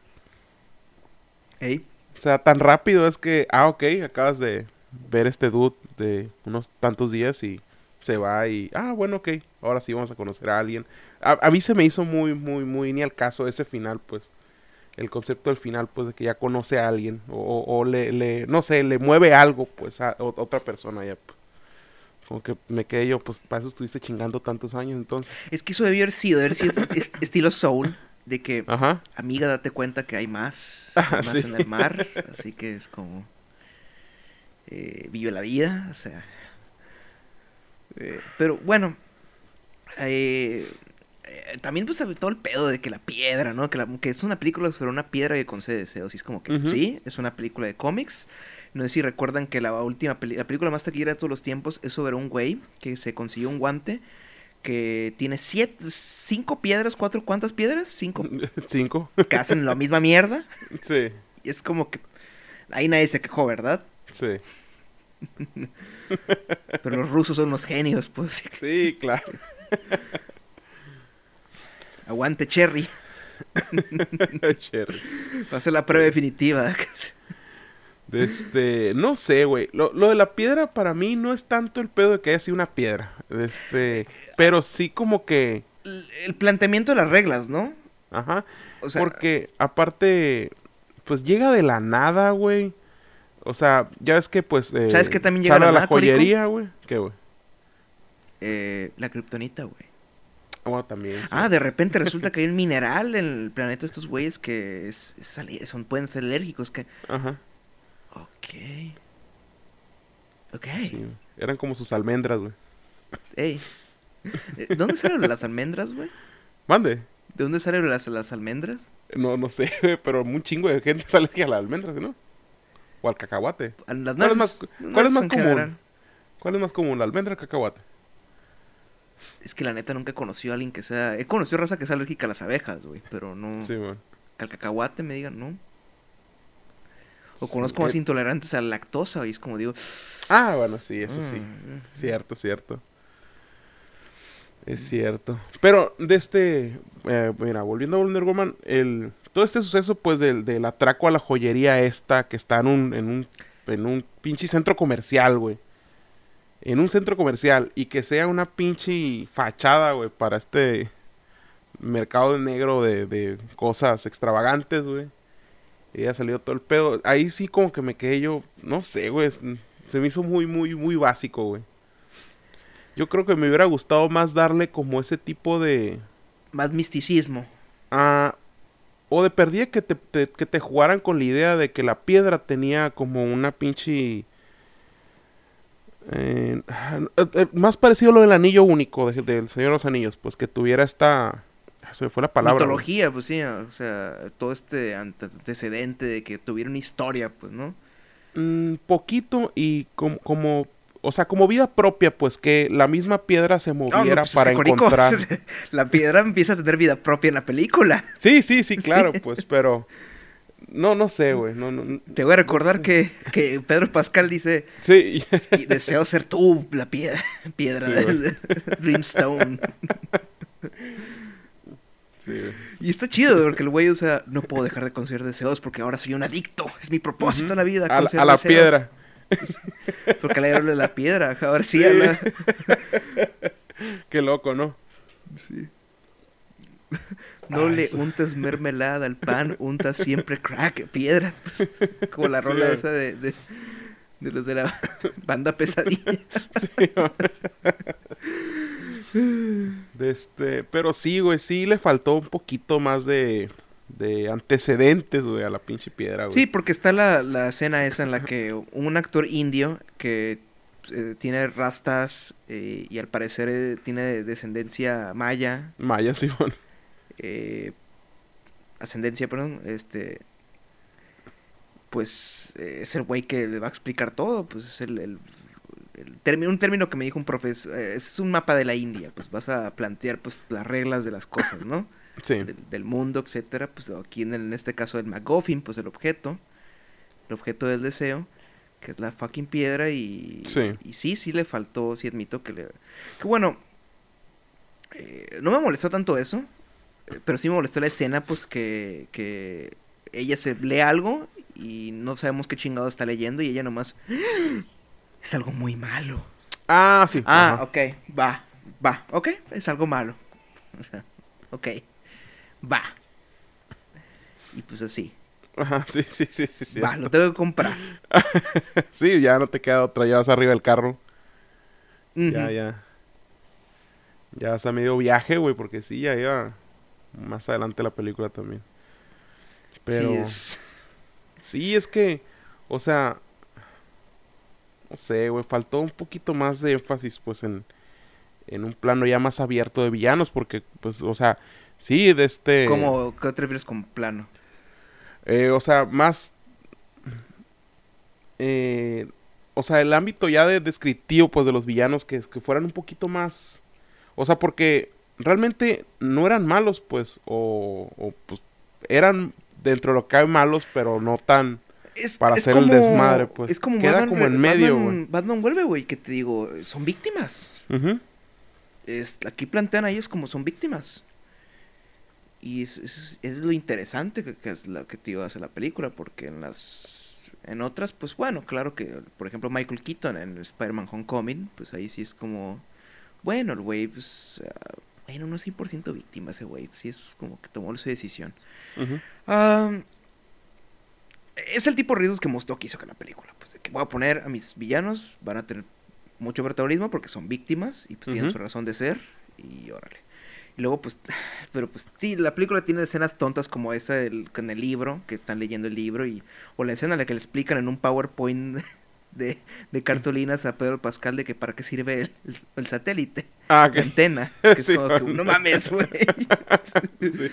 hey, O sea, tan rápido es que, ah, ok, acabas de ver este dude de unos tantos días y se va y, ah, bueno, ok, ahora sí vamos a conocer a alguien. A, a mí se me hizo muy, muy, muy ni al caso ese final, pues. El concepto del final, pues, de que ya conoce a alguien o, o- o le, le, no sé, le mueve algo, pues, a, otra persona ya. pues. Como que me quedé yo, pues, para eso estuviste chingando tantos años, entonces. es que eso debió haber sido, debió haber sido est- estilo soul, de que Ajá. amiga, date cuenta que hay más, Ah, hay más sí. en el mar, así que es como eh, vive la vida, o sea. eh, pero bueno, eh, también pues todo el pedo de que la piedra, ¿no? Que, la- que es una película sobre una piedra que concede deseos, y es como que sí, es una película de cómics. No sé si recuerdan que la última peli- la película más taquillera de todos los tiempos es sobre un güey que se consiguió un guante que tiene siete, cinco piedras, cuatro, ¿cuántas piedras? Cinco Cinco. que hacen la misma mierda. sí, Y es como que ahí nadie se quejó, ¿verdad? sí. Pero los rusos son unos genios, pues. Sí, claro. Aguante, Cherry. Cherry. Va a ser la prueba definitiva. Este, no sé, güey. Lo, lo de la piedra para mí no es tanto el pedo de que haya sido una piedra. Este, pero sí como que, El- El planteamiento de las reglas, ¿no? ajá. O sea, porque aparte, pues llega de la nada, güey. O sea, ya ves que pues... eh, ¿Sabes qué también llega de la la joyería, güey. ¿Qué, güey? eh, la kriptonita, güey. Ah, Bueno, también. sí. Ah, de repente resulta que hay un mineral en el planeta de estos güeyes que es- son, pueden ser alérgicos. Que... Ajá. Ok. Ok. Sí. Eran como sus almendras, güey. Ey. Eh, ¿Dónde salen las almendras, güey? Mande. ¿De dónde salen las, las almendras? No, no sé, pero un chingo de gente sale aquí a las almendras, ¿no? O al cacahuate. Las ¿Cuál es más- cuál es más común? general. ¿Cuál es más común, la almendra o el cacahuate? Es que la neta nunca he conocido a alguien que sea. He conocido raza que sea alérgica a las abejas, güey. Pero no. Sí, man. Que al cacahuate me digan, no. O conozco más eh. intolerantes a la lactosa y es como digo. Ah, bueno, sí, eso sí. "Mm, Cierto, cierto. Es cierto. Pero de este, eh, mira, volviendo a Wonder Woman, el, todo este suceso, pues, del, del atraco a la joyería esta que está en un, en un, en un pinche centro comercial, güey. En un centro comercial y que sea una pinche fachada, güey, para este mercado negro de, de cosas extravagantes, güey. Y ha salido todo el pedo. Ahí sí como que me quedé yo, no sé, güey. Se me hizo muy, muy, muy básico, güey. Yo creo que me hubiera gustado más darle como ese tipo de... Más misticismo. ah, o de perdida que te, te- que te jugaran con la idea de que la piedra tenía como una pinche... eh, ah, eh, eh, más parecido a lo del anillo único de- del Señor de los Anillos, pues que tuviera esta... ah, Se fue la palabra. güey. Mitología, pues sí. O sea, todo este ante- antecedente de que tuviera una historia, pues, ¿no? Mm, poquito y como, como, o sea, como vida propia, pues que la misma piedra se No, no, moviera pues, es para que, Corico, encontrar. la piedra empieza a tener vida propia en la película. Sí, sí, sí, claro, Sí. pues, pero no, no sé, güey, no, no, Te voy a recordar que, que Pedro Pascal dice, sí, "Y deseo ser tú la piedra, piedra Sí, del Brimstone. Sí. Y está chido, porque el güey, o sea, no puedo dejar de conceder deseos porque ahora soy un adicto. Es mi propósito en la vida. a, la- a la piedra. Porque le hablo de la piedra. Ahora sí, Sí. habla- Qué loco, ¿no? No Ah, le eso. untes mermelada al pan, untas siempre crack, piedra. Pues, como la Sí, rola esa de, de, de los de la banda pesadilla. Sí, de este, pero sí, güey, sí le faltó un poquito más de, de antecedentes, güey, a la pinche piedra, güey. Sí, porque está la, la escena esa en la que un actor indio que eh, tiene rastas eh, y al parecer eh, tiene descendencia maya, Maya, Simón. eh, ascendencia, perdón, este, pues es el güey que le va a explicar todo, pues es el, el- el un término que me dijo un profesor, es un mapa de la India, pues vas a plantear pues las reglas de las cosas, ¿no? Sí. Del, del mundo, etcétera, pues aquí en, el- en este caso del MacGuffin, pues el objeto, el objeto del deseo, que es la fucking piedra y Sí. y sí, sí le faltó, sí admito que le, que bueno, eh, no me molestó tanto eso, eh, pero sí me molestó la escena, pues que, que ella se lee algo y no sabemos qué chingado está leyendo y ella nomás, "¡Ah! Es algo muy malo. Ah, sí. Ah, ajá. ok, va, va, ok, es algo malo. O sea, ok, va. Y pues así, Ajá, sí, sí, sí, sí. va, lo tengo que comprar. Sí, ya no te queda otra, ya vas arriba del carro. Ya, ya. Ya vas a medio viaje, güey, porque sí, ya iba más adelante la película también. Pero Sí, es... sí, es que, o sea, no sé, güey, faltó un poquito más de énfasis, pues, en, en un plano ya más abierto de villanos, porque, pues, o sea, sí, de este... ¿Cómo, ¿Qué te refieres con plano? Eh, o sea, más. eh, o sea, el ámbito ya de descriptivo, pues, de los villanos que, que fueran un poquito más. O sea, porque realmente no eran malos, pues, o, o, pues, eran dentro de lo que cabe malos, pero no tan. Es, Para hacer el desmadre, pues. Es como Queda Batman, como en medio, Batman, güey. Batman vuelve, güey, que te digo, son víctimas. Es, aquí plantean a ellos como son víctimas. Y es, es- es lo interesante que, que es lo que te digo hace la película, porque en las en otras, pues bueno, claro que, por ejemplo, Michael Keaton en Spider-Man Homecoming, pues ahí sí es como, bueno, el güey, pues, ah, bueno, no es 100% víctima ese güey, sí es como que tomó su decisión. Ah, es el tipo de riesgos que Mostock hizo con la película. Pues de que voy a poner a mis villanos, van a tener mucho protagonismo porque son víctimas y pues tienen su razón de ser. Y órale. Y luego, pues, pero pues sí, la película tiene escenas tontas como esa del- con el libro, que están leyendo el libro, y o la escena en la que le explican en un PowerPoint de, de cartulinas a Pedro Pascal de que para qué sirve el, el- el satélite, Ah, la ok. antena. Que es como que, no mames, güey. Sí.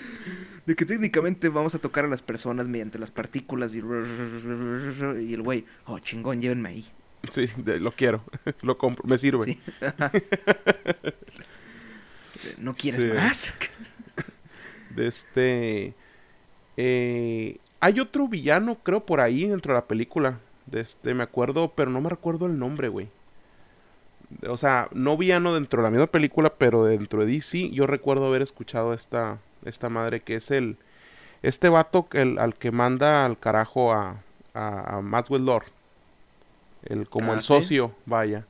De que técnicamente vamos a tocar a las personas mediante las partículas y, y el güey, oh chingón, llévenme ahí. Sí, lo quiero. lo compro. Me sirve. ¿No quieres más? de este... Eh, hay otro villano, creo, por ahí dentro de la película. De este, me acuerdo, pero no me recuerdo el nombre, güey. O sea, no villano dentro de la misma película, pero dentro de DC, yo recuerdo haber escuchado esta, esta madre que es el... Este vato el, al que manda al carajo a, a, Maxwell Lord. El, como ah, el socio, vaya.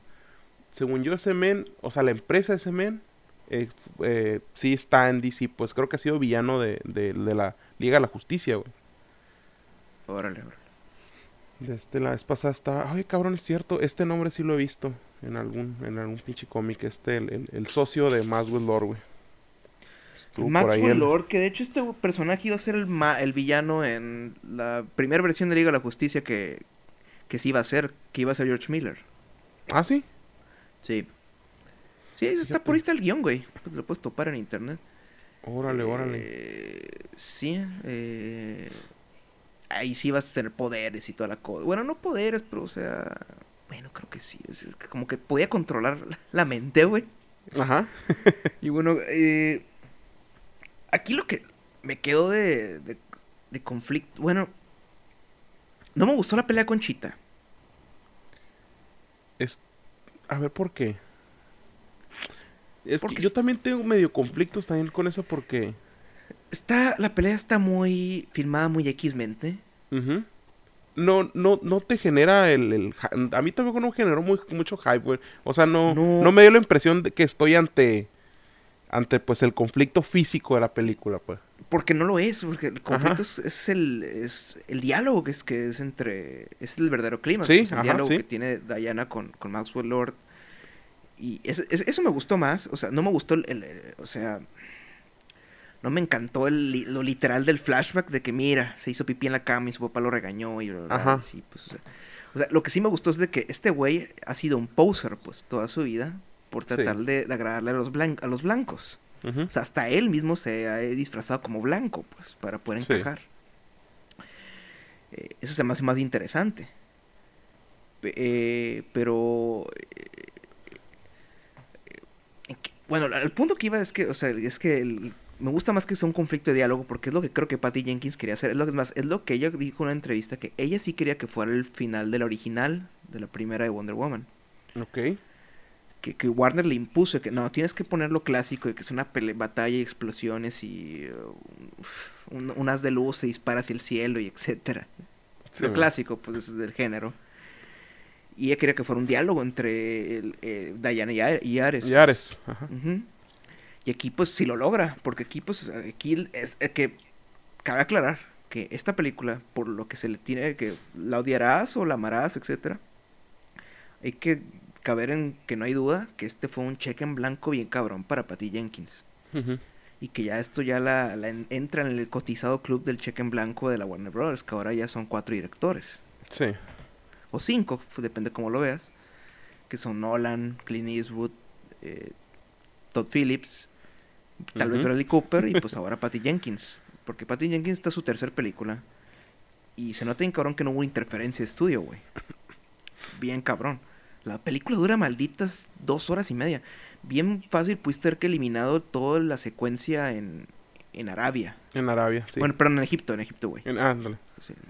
Según yo, ese men, o sea, la empresa de ese men, eh, eh, sí está en DC. Pues creo que ha sido villano de, de, de la Liga de la Justicia, güey. Órale, órale. Desde la vez pasada está. Ay, cabrón, es cierto. Este nombre sí lo he visto en algún, en algún pinche cómic. Este, el, el, socio de Maxwell Lord, güey. Maxwell Lord, que de hecho este personaje iba a ser el, el villano en la primera versión de Liga de la Justicia que, que sí iba a ser, que iba a ser George Miller. ¿Ah, sí? Sí. Sí, eso está por ahí está el guion, güey. Pues lo puedes topar en internet. Órale, órale. Eh, sí, eh, ahí sí vas a tener poderes y toda la cosa. Bueno, no poderes, pero o sea, bueno, creo que sí. Es como que podía controlar la mente, güey. Ajá. y bueno, eh, aquí lo que me quedó de, de, conflicto, bueno, no me gustó la pelea con Chita. Es, a ver, ¿por qué? Es porque yo también tengo medio conflictos también con eso porque Está, la pelea está muy filmada muy X-mente. No, no, no te genera el, A mí tampoco no me generó muy, mucho hype, güey. O sea, no, no, me dio la impresión de que estoy ante. Ante pues el conflicto físico de la película, pues. Porque no lo es, porque el conflicto es, el, es el diálogo que es, que es entre. Es el verdadero clima. Sí, el diálogo que tiene Diana con, con Maxwell Lord. Y eso, eso, me gustó más. O sea, no me gustó el o sea no me encantó el, lo literal del flashback de que mira, se hizo pipí en la cama y su papá lo regañó y, Ajá. sí, pues, o sea, lo que sí me gustó es de que este güey ha sido un poser pues toda su vida por tratar de, agradarle a los, a los blancos. O sea, hasta él mismo se ha disfrazado como blanco pues para poder encajar. Eh, eso se me hace más interesante. Eh, pero eh, bueno, el punto que iba es que, o sea, es que el, me gusta más que sea un conflicto de diálogo porque es lo que creo que Patty Jenkins quería hacer. Es lo que más, es lo que ella dijo en una entrevista que ella sí quería que fuera el final de la original, de la primera de Wonder Woman. Ok. Que, que Warner le impuso que no, tienes que ponerlo clásico, de que es una batalla y explosiones y uh, unas de luz se dispara hacia el cielo y etcétera. lo clásico, pues es del género. Y ella quería que fuera un diálogo entre eh, Diana y, Ares. Y Ares, pues. ajá. Y aquí pues sí lo logra, porque aquí pues aquí es, que cabe aclarar que esta película, por lo que se le tiene que la odiarás o la amarás, etcétera, hay que caber en que no hay duda que este fue un cheque en blanco bien cabrón para Patty Jenkins. Y que ya esto ya la, entra en el cotizado club del cheque en blanco de la Warner Brothers, que ahora ya son cuatro directores. Sí. O cinco, depende cómo lo veas. Que son Nolan, Clint Eastwood, eh, Todd Phillips, Tal vez Bradley Cooper y pues ahora Patty Jenkins. Porque Patty Jenkins está su tercera película. Y se nota bien cabrón que no hubo interferencia de estudio, güey. Bien cabrón. La película dura malditas dos horas y media. Bien fácil pudiste haber que eliminado toda la secuencia en, en Arabia. En Arabia, sí. Bueno, pero en Egipto, en Egipto, güey. Ándale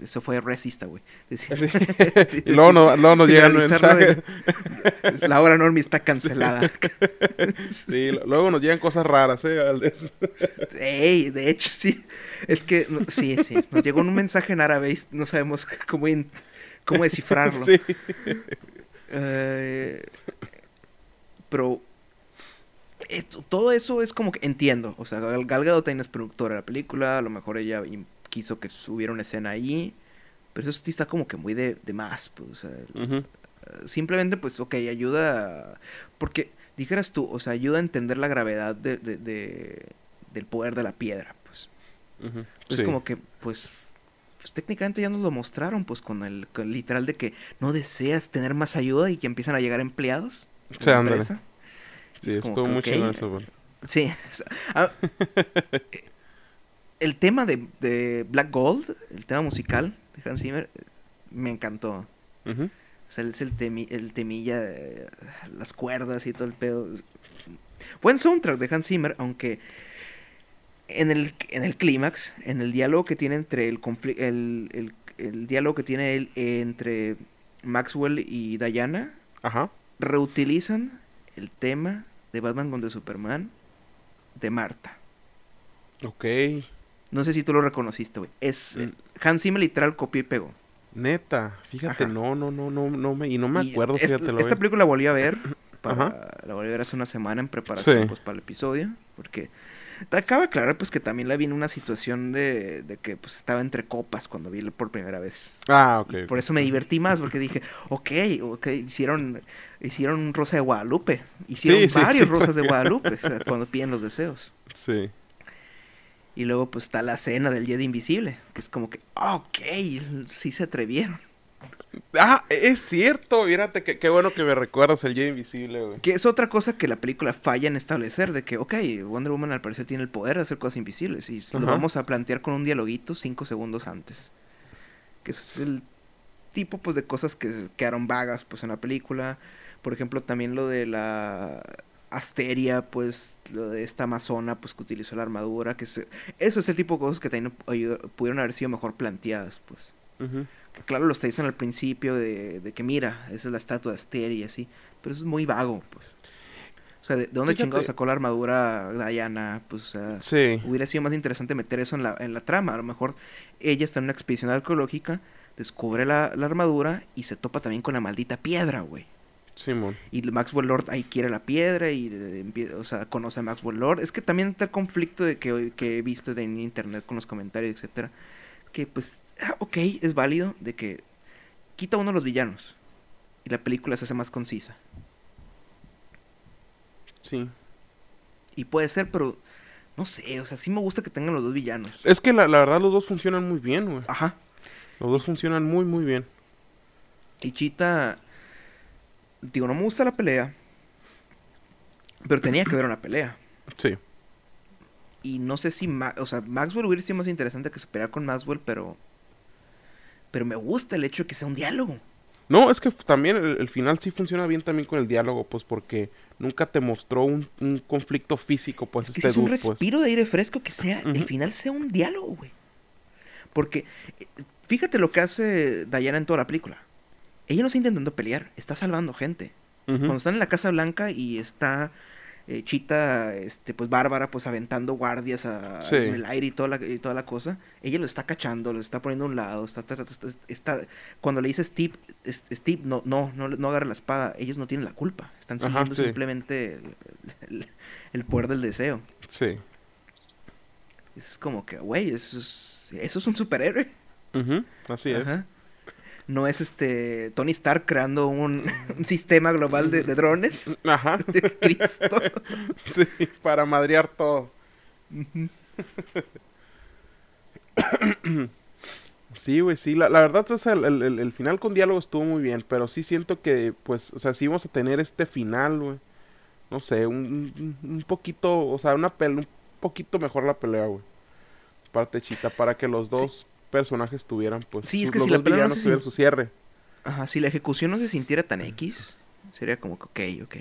eso fue resista, güey. y luego, no, luego nos llega el mensaje. La hora normi está cancelada. sí, luego nos llegan cosas raras, ¿eh? Ey, de hecho, sí. Es que, sí, sí. Nos llegó un mensaje en árabe y no sabemos cómo, cómo descifrarlo. Sí. Eh, pero todo eso es como que entiendo. O sea, Gal Gadot es productora de la película. A lo mejor ella quiso que hubiera una escena ahí. Pero eso sí está como que muy de, más. Pues, Simplemente, pues, ok, ayuda. Porque, dijeras tú, o sea, ayuda a entender la gravedad de, del poder de la piedra. Pues. Es como que, pues, pues, técnicamente ya nos lo mostraron, pues, con el, literal de que no deseas tener más ayuda y que empiezan a llegar empleados. Sí, Sí, estuvo muy eso, Sí. Ah, el tema de, Black Gold, el tema musical de Hans Zimmer, me encantó. O sea, es el, el temilla, las cuerdas y todo el pedo. Buen soundtrack de Hans Zimmer, aunque en el, en el clímax, en el diálogo que tiene entre el, el, el, diálogo que tiene él entre Maxwell y Diana, reutilizan el tema de Batman contra Superman de Marta. Ok. No sé si tú lo reconociste, güey. Es mm. Hans Zimmer literal copió y pegó. Neta, fíjate, no, no, no, no, no me, y no me acuerdo, fíjate. Esta, esta película la volví a ver, la volví a ver hace una semana en preparación pues, para el episodio, porque acaba claro pues que también la vi en una situación de, de, que pues estaba entre copas cuando vi por primera vez. Ah, ok. por eso me divertí más, porque dije, ok, ok, hicieron, hicieron un rosa de Guadalupe, hicieron varios rosas de Guadalupe cuando piden los deseos. Sí. Y luego pues está la escena del Jedi Invisible, que es como que, ok, sí se atrevieron. Ah, es cierto, fíjate, qué bueno que me recuerdas el Jedi Invisible, güey. Que es otra cosa que la película falla en establecer, de que, ok, Wonder Woman al parecer tiene el poder de hacer cosas invisibles, y lo vamos a plantear con un dialoguito cinco segundos antes. Que es el tipo, pues, de cosas que quedaron vagas, pues, en la película. Por ejemplo, también lo de la Asteria, pues, lo de esta amazona, pues, que utilizó la armadura, que eso es el tipo de cosas que también pudieron haber sido mejor planteadas, pues. Que claro, los te dicen al principio de, de, que mira, esa es la estatua de Asteria y así, pero eso es muy vago, pues. O sea, ¿de, dónde chingado sacó la armadura Diana? Pues, o sea, sí. hubiera sido más interesante meter eso en la, en la trama. A lo mejor ella está en una expedición arqueológica, descubre la, la armadura y se topa también con la maldita piedra, güey. Simón. Y Maxwell Lord ahí quiere la piedra y o sea, conoce a Maxwell Lord. Es que también está el conflicto de que, que he visto en internet con los comentarios, etcétera. Que pues, ok, es válido de que quita uno de los villanos y la película se hace más concisa. Sí. Y puede ser, pero no sé, o sea, sí me gusta que tengan los dos villanos. Es que la, la verdad los dos funcionan muy bien, güey. Ajá. Los dos funcionan muy, muy bien. Y Chita digo, no me gusta la pelea, pero tenía que ver una pelea. Sí. Y no sé si, o sea, Maxwell hubiera sido más interesante que se peleara con Maxwell, pero, pero me gusta el hecho de que sea un diálogo. No, es que también el, final sí funciona bien también con el diálogo, pues porque nunca te mostró un, conflicto físico, pues. Es que es un pues. respiro de aire fresco que sea, el final sea un diálogo, güey. Porque eh, fíjate lo que hace Diana en toda la película ella no está intentando pelear, está salvando gente. Cuando están en la Casa Blanca y está eh, Chita, este, pues Bárbara, pues aventando guardias a, en el aire y toda, la, y toda la cosa, ella lo está cachando, lo está poniendo a un lado, está, está, cuando le dice Steve, Steve, no, no, no, no agarra la espada, ellos no tienen la culpa, están siguiendo simplemente el, poder del deseo. Sí. Es como que, güey, eso es, eso es un superhéroe. Así es no es este Tony Stark creando un, sistema global de, drones. Ajá. De Cristo. Sí, para madrear todo. Sí, güey, sí. La, verdad, o sea, el, final con diálogo estuvo muy bien, pero sí siento que, pues, o sea, sí vamos a tener este final, güey. No sé, un, un, poquito, o sea, una pelea, un poquito mejor la pelea, güey. Parte chita, para que los dos personajes tuvieran, pues. Sí, es que si la pelea no su cierre. Ajá, si la ejecución no se sintiera tan X, sería como que, ok, ok.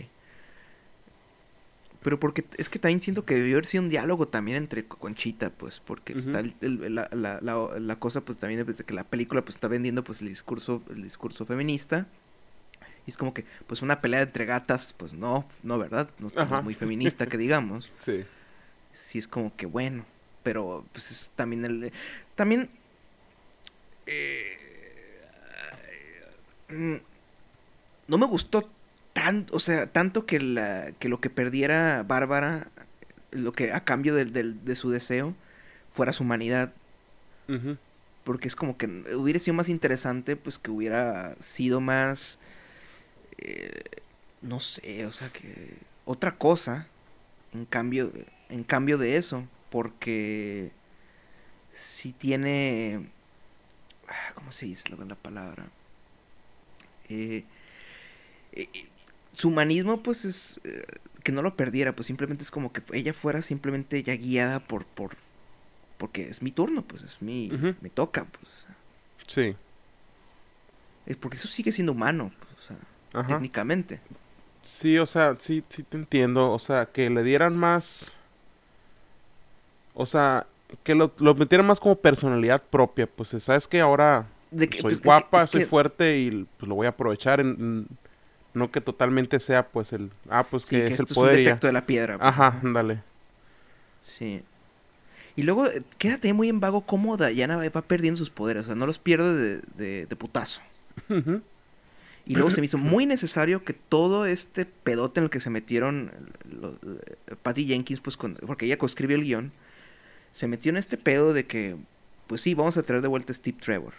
Pero porque es que también siento que debió haber sido un diálogo también entre Conchita, pues, porque está la, la, la, cosa, pues también desde que la película pues está vendiendo pues el discurso, el discurso feminista. Y es como que, pues una pelea entre gatas, pues no, no, ¿verdad? No, es muy feminista que digamos. Sí. Sí es como que bueno, pero pues es también el... También eh, no me gustó tanto, o sea, tanto que, la, que lo que perdiera Bárbara, lo que a cambio de, su deseo, fuera su humanidad. Porque es como que hubiera sido más interesante, pues que hubiera sido más, eh, no sé, o sea, que otra cosa, en cambio, en cambio de eso, porque si tiene ¿Cómo se dice la palabra? Eh, eh, su humanismo, pues es. Eh, que no lo perdiera, pues simplemente es como que ella fuera simplemente ya guiada por. por porque es mi turno, pues es mi. Me toca, pues. Sí. Es porque eso sigue siendo humano, pues, o sea, técnicamente. Sí, o sea, sí, sí te entiendo. O sea, que le dieran más. O sea, que lo, lo metieran más como personalidad propia. Pues, sabes que ahora soy pues, guapa, soy fuerte y pues, lo voy a aprovechar. En, no que totalmente sea, pues, el. Ah, pues que, es el poder. Es un defecto de la piedra. Pues, ajá, dale. Sí. Y luego eh, quédate muy en vago cómo Diana va perdiendo sus poderes. O sea, no los pierde de, de, putazo. Y luego se me hizo muy necesario que todo este pedote en el que se metieron eh, Patty Jenkins, pues porque ella coescribió el guion, se metió en este pedo de que, pues sí, vamos a traer de vuelta a Steve Trevor,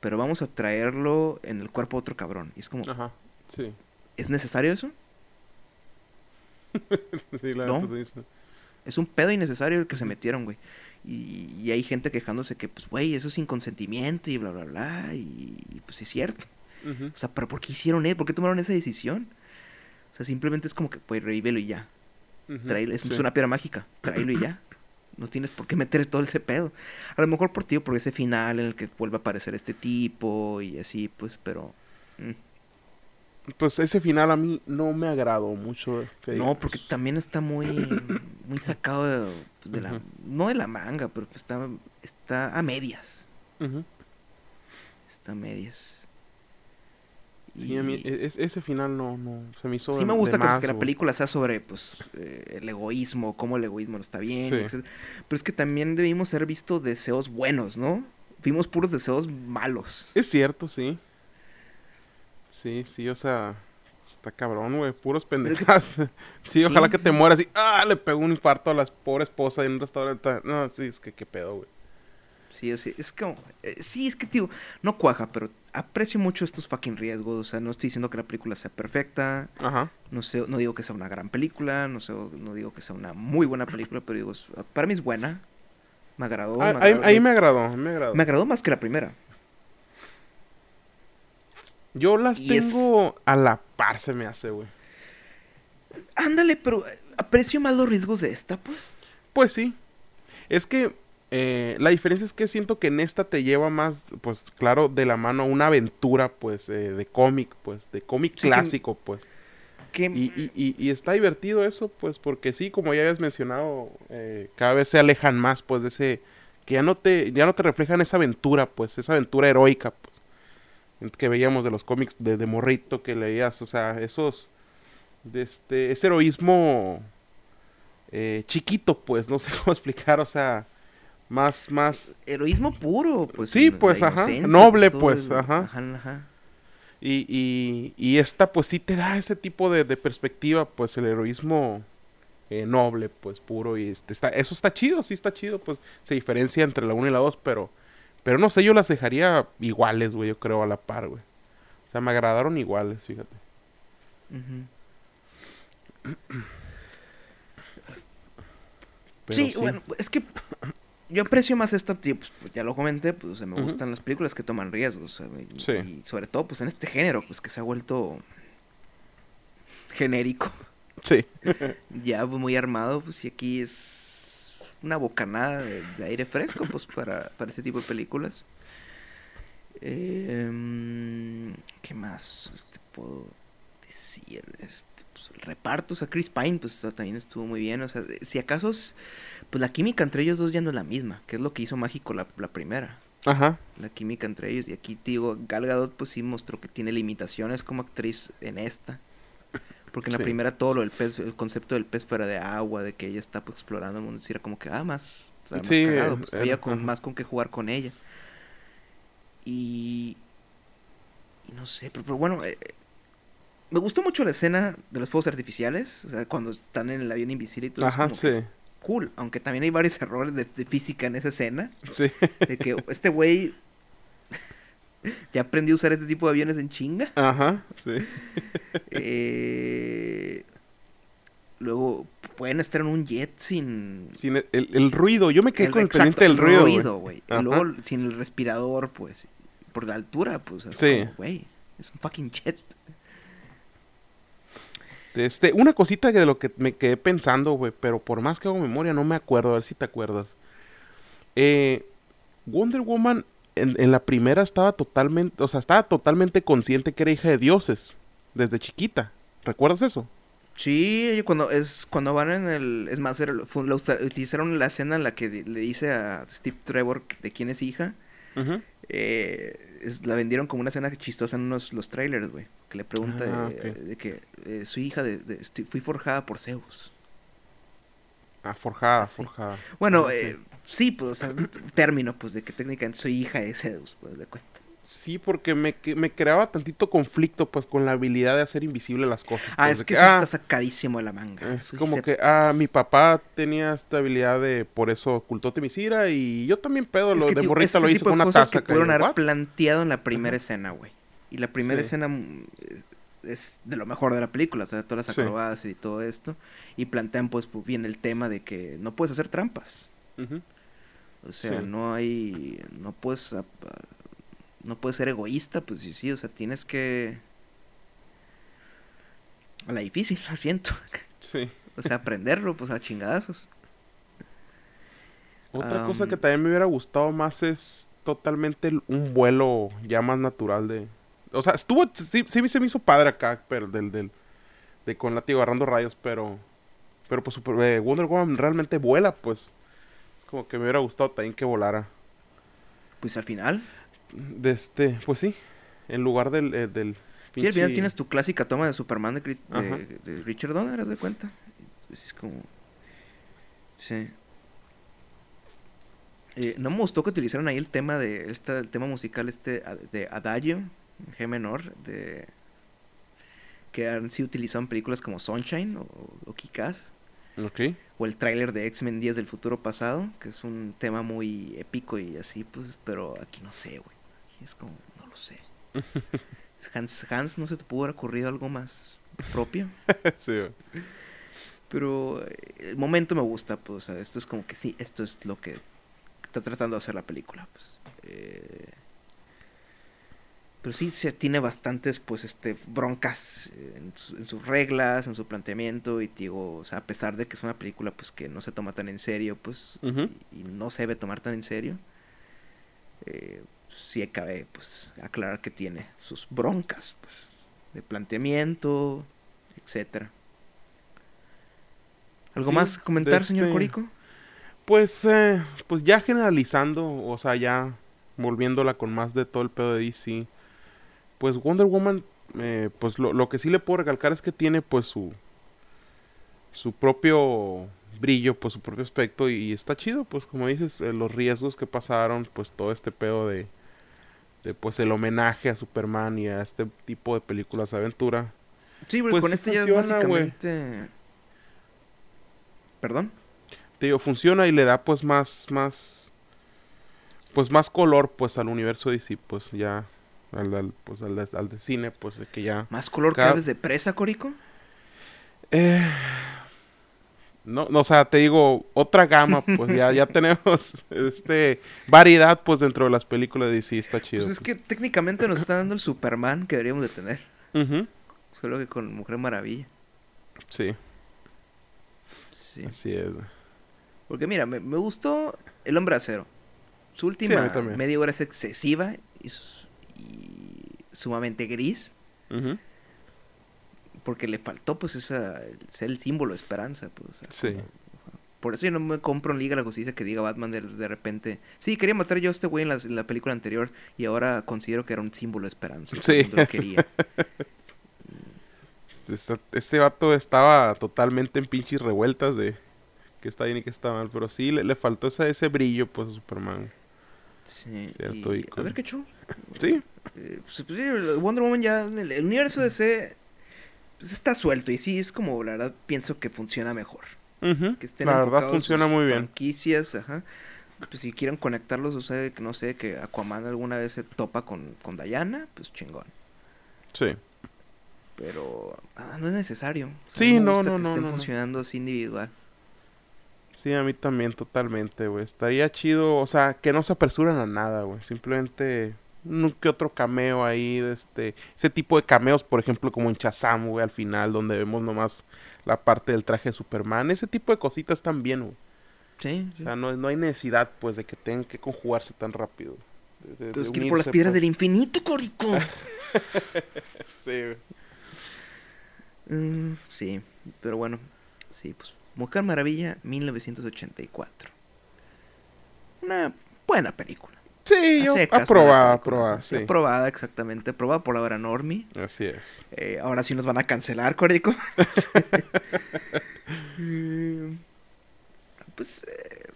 pero vamos a traerlo en el cuerpo de otro cabrón. Y es como, Ajá, sí. ¿es necesario eso? sí, no. Es un pedo innecesario el que se metieron, güey. Y, hay gente quejándose que, pues, güey, eso es sin consentimiento y bla, bla, bla. Y, y pues es cierto. O sea, ¿pero por qué hicieron eso? ¿Por qué tomaron esa decisión? O sea, simplemente es como que, pues, revívelo y ya. es, una piedra mágica. Tráelo y ya. No tienes por qué meter todo ese pedo. A lo mejor por ti por ese final en el que vuelve a aparecer este tipo y así, pues, pero... Mm. Pues ese final a mí no me agradó mucho. No, porque también está muy, muy sacado de, pues, la... No de la manga, pero está, está a medias. Está a medias. Sí, a mí e, ese final no, no se me hizo. Sí, me gusta que, la película sea sobre pues, eh, el egoísmo, cómo el egoísmo no está bien, Pero es que también debimos haber visto deseos buenos, ¿no? Vimos puros deseos malos. Es cierto, sí. Sí, sí, o sea, está cabrón, güey, puros pendejas. sí, ojalá que te mueras y, ah, le pegó un infarto a la pobre esposa en un restaurante. No, sí, es que qué pedo, güey. Sí, es, es como, eh, sí, es que, tío, no cuaja, pero aprecio mucho estos fucking riesgos. O sea, no estoy diciendo que la película sea perfecta. Ajá. No sé, no digo que sea una gran película, no sé, no digo que sea una muy buena película, pero digo, para mí es buena. Me agradó. Ah, ahí, me agradó, me agradó. Me agradó más que la primera. Yo las tengo a la par, se me hace, güey. Ándale, pero aprecio más los riesgos de esta, pues. Pues sí. Es que eh, la diferencia es que siento que en esta te lleva más, pues claro, de la mano una aventura, pues, eh, de cómic, pues, de cómic clásico, pues. Y, está divertido eso, pues, porque sí, como ya habías mencionado, eh, cada vez se alejan más, pues, de ese, que ya no te, ya no te reflejan esa aventura, pues, esa aventura heroica, pues, que veíamos de los cómics de, de Morrito que leías, o sea, esos, de este, ese heroísmo chiquito, pues, no sé cómo explicar, o sea, más, más... Heroísmo puro, pues. Sí, pues, ajá. Noble, pues, ajá. ajá, Y, y, y, esta, pues, sí te da ese tipo de, de perspectiva, pues, el heroísmo eh, noble, pues, puro. Y este, está, eso está chido, sí está chido, pues, se diferencia entre la 1 y la 2, pero... Pero no sé, yo las dejaría iguales, güey, yo creo, a la par, güey. O sea, me agradaron iguales, fíjate. sí, bueno, es que yo aprecio más esta, pues, pues, ya lo comenté, pues me gustan las películas que toman riesgos. Y, sobre todo, pues en este género, pues que se ha vuelto genérico. Sí. ya muy armado, pues y aquí es una bocanada de, aire fresco, pues para, para este tipo de películas. Em, ¿Qué más te puedo decir? Este, pues, el reparto, o sea, Chris Pine, pues también estuvo muy bien. O sea, si acaso pues la química entre ellos dos ya no es la misma, que es lo que hizo mágico la, primera. Ajá. La química entre ellos. Y aquí, digo, Gal Gadot, pues sí mostró que tiene limitaciones como actriz en esta. Porque en la primera todo lo del pez, el concepto del pez fuera de agua, de que ella está pues, explorando el mundo, era como que, ah, más, más cagado, pues había con, más con qué jugar con ella. Y, y no sé, pero, bueno, eh, me gustó mucho la escena de los fuegos artificiales, o sea, cuando están en el avión invisible y todo. Ajá, sí cool, aunque también hay varios errores de, física en esa escena. Sí. De que este güey ya aprendió a usar este tipo de aviones en chinga. Ajá, sí. Eh, luego pueden estar en un jet sin... Sin el, ruido, yo me quedé con el pendiente del ruido. ruido güey. Y luego sin el respirador, pues, por la altura, pues, sí. güey, es un fucking jet. Este, una cosita de lo que me quedé pensando, güey, pero por más que hago memoria no me acuerdo, a ver si te acuerdas. Eh, Wonder Woman en, en la primera estaba totalmente, o sea, estaba totalmente consciente que era hija de dioses desde chiquita. ¿Recuerdas eso? Sí, cuando es cuando van en el es más lo utilizaron la escena en la que le dice a Steve Trevor de quién es hija. Eh, es- la vendieron como una escena chistosa en unos los trailers, güey. Que le pregunta Ah, de, ok. de que eh, su hija de, fui forjada por Zeus. Ah, forjada, forjada. Bueno, Ah, eh, sí, pues, o sea, un término, pues, de que técnicamente soy hija de Zeus, pues, de cuenta. Sí, porque me, que- me creaba tantito conflicto, pues, con la habilidad de hacer invisible las cosas. Ah, pues, es de que eso ah, está sacadísimo de la manga. Es Eso sí como se- que, ah, mi papá tenía esta habilidad de, por eso ocultó Temisira y yo también pedo, Es lo que, de morrita lo de con una taza. que pudieron haber planteado en la primera escena, güey. Y la primera Sí. escena mm, es, es de lo mejor de la película, o sea, todas las Sí. acrobacias y todo esto. Y plantean, pues, bien el tema de que no puedes hacer trampas. O sea, Sí. no hay. No puedes. ap- ah, No puedes ser egoísta, pues sí, sí. O sea, tienes que. A la difícil, lo siento. Sí. O sea, aprenderlo, pues a chingadazos. Otra cosa que Am. también me hubiera gustado más es totalmente un vuelo ya más natural de... O sea, estuvo... Sí, sí se me hizo padre acá, pero del... del de con látigo agarrando rayos, pero... Pero pues super- eh, Wonder Woman realmente vuela, pues. Como que me hubiera gustado también que volara. Pues al final. De este... Pues sí. En lugar del... eh, del Sí, al final tienes tu clásica toma de Superman de, Chris- de, de Richard Donner, ¿haz de cuenta? Es como... Sí. Eh, no me gustó que utilizaran ahí el tema de... Esta, el tema musical este de Adagio, G menor, de... Que han sido utilizados en películas como Sunshine o, o Ok. o el tráiler de X-Men Días del Futuro Pasado, que es un tema muy épico y así, pues, pero aquí no sé, güey. Aquí es como, no lo sé. Hans, Hans, ¿no se te pudo haber ocurrido algo más propio? sí, güey. Pero eh, el momento me gusta, pues, o sea, esto es como que sí, esto es lo que está tratando de hacer la película, pues. Eh, pero sí, se tiene bastantes, pues, este, broncas eh, en, su- en sus reglas, en su planteamiento, y digo, o sea, a pesar de que es una película, pues, que no se toma tan en serio, pues, y, y no se debe tomar tan en serio, eh, sí cabe, pues, aclarar que tiene sus broncas, pues, de planteamiento, etcétera. ¿Algo Sí, más comentar, señor este- Corico? Pues, eh, pues ya generalizando, o sea, ya volviéndola con más de todo el pedo de DC, pues Wonder Woman, eh, pues lo, lo que sí le puedo recalcar es que tiene pues su su propio brillo, pues su propio aspecto y, está chido, pues como dices, eh, los riesgos que pasaron, pues todo este pedo de, de pues el homenaje a Superman y a este tipo de películas de aventura. Sí, porque pues con este ya es básicamente... ¿Perdón? te digo, funciona y le da pues más, más, pues más color pues al universo DC, pues ya, al, al, pues al, de- al de cine, pues de que ya, ¿Más color Cada- que aves de presa, Corico? eh, no, no, o sea, te digo, otra gama, pues ya, ya tenemos, este, variedad pues dentro de las películas de DC, está chido. Pues es que técnicamente nos está dando el Superman que deberíamos de tener. Solo que con Mujer Maravilla. Sí, Sí. así es. Porque mira, me, me gustó El Hombre Acero. Su última media hora es excesiva y, su- y sumamente gris. Porque le faltó pues esa, ser el símbolo de esperanza. Pues, o sea, Sí. como- por eso yo no me compro en Liga la Justicia que diga Batman de, de repente. Sí, quería matar yo a este güey en, la película anterior y ahora considero que era un símbolo de esperanza. Sí. lo quería. Este, este vato estaba totalmente en pinches revueltas de que está bien y que está mal, pero sí le, le faltó ese, ese brillo pues a Superman. Sí, y- a ver qué show. Sí, Eh, pues, pues, Wonder Woman ya, el, el universo DC pues, está suelto y sí, es como, la verdad, pienso que funciona mejor. Que estén la verdad enfocados funciona sus muy bien. franquicias, ajá. Pues si quieren conectarlos, o sea, que no sé, que Aquaman alguna vez se topa con, con Diana, pues chingón. Sí. Pero ah, no es necesario. O sea, Sí, no, gusta no, que no, estén no, no. funcionando así individual. Sí, a mí también totalmente, güey. Estaría chido, o sea, que no se apresuran a nada, güey. Simplemente que otro cameo ahí de este ese tipo de cameos, por ejemplo, como en Shazam, güey, al final donde vemos nomás la parte del traje de Superman, ese tipo de cositas bien, güey. Sí, O sea, no, no hay necesidad pues de que tengan que conjugarse tan rápido. de- de- Entonces, de que ir por las piedras pues. del infinito, Corico. Sí, güey. Mm, sí, pero bueno, sí, pues Mujer Maravilla 1984. Una buena película. Sí, yo, secas, aprobada, aprobada, Sí. Aprobada, exactamente. Aprobada por la hora Normi. Así es. Eh, ahora sí nos van a cancelar, Corico. Mm, pues, eh,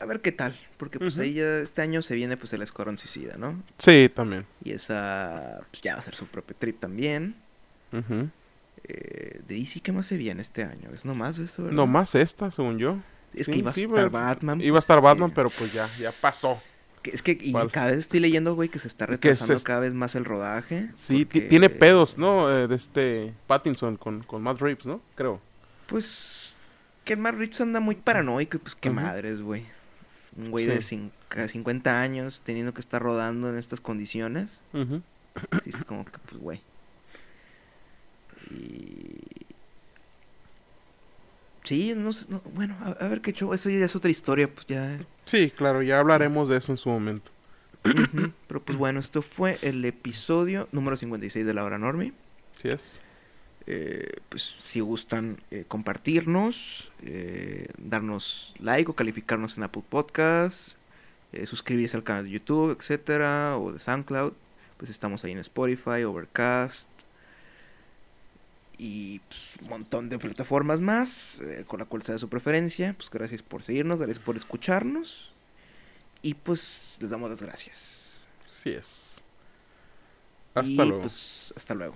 a ver qué tal. Porque pues ahí ya este año se viene pues el Escuadrón Suicida, ¿no? Sí, también. Y esa pues, ya va a ser su propio trip también. Ujú. Eh, de DC, ¿qué más se viene este año? ¿Es nomás eso? ¿verdad? No más esta, según yo. Es sí, que iba a estar. Batman. Iba a pues, estar es Batman, que- pero pues ya, ya pasó. es que y cada vez estoy leyendo, güey, que se está se retrasando cada vez más el rodaje. Sí, porque, tiene pedos, ¿no? Eh, de este Pattinson con, con Matt Reeves, ¿no? Creo. Pues que el Matt Reeves anda muy paranoico, y pues qué Ujú. madres, güey. Un güey Sí. de cin- ca- 50 años teniendo que estar rodando en estas condiciones. Sí, es como que, pues, güey. Y... Sí, no bueno, a, a ver qué show, eso ya es otra historia, pues ya... Sí, claro, ya hablaremos de eso en su momento. Pero pues bueno, esto fue el episodio número 56 de La Hora Normi. ¿Sí es? Eh, pues si gustan eh, compartirnos, eh, darnos like o calificarnos en Apple Podcasts, suscribirse al canal de YouTube, etcétera, o de SoundCloud, pues estamos ahí en Spotify, Overcast y pues, un montón de plataformas más, eh, con la cual sea su preferencia. Pues gracias por seguirnos, gracias por escucharnos y pues les damos las gracias. Sí es. Hasta y luego. pues hasta luego.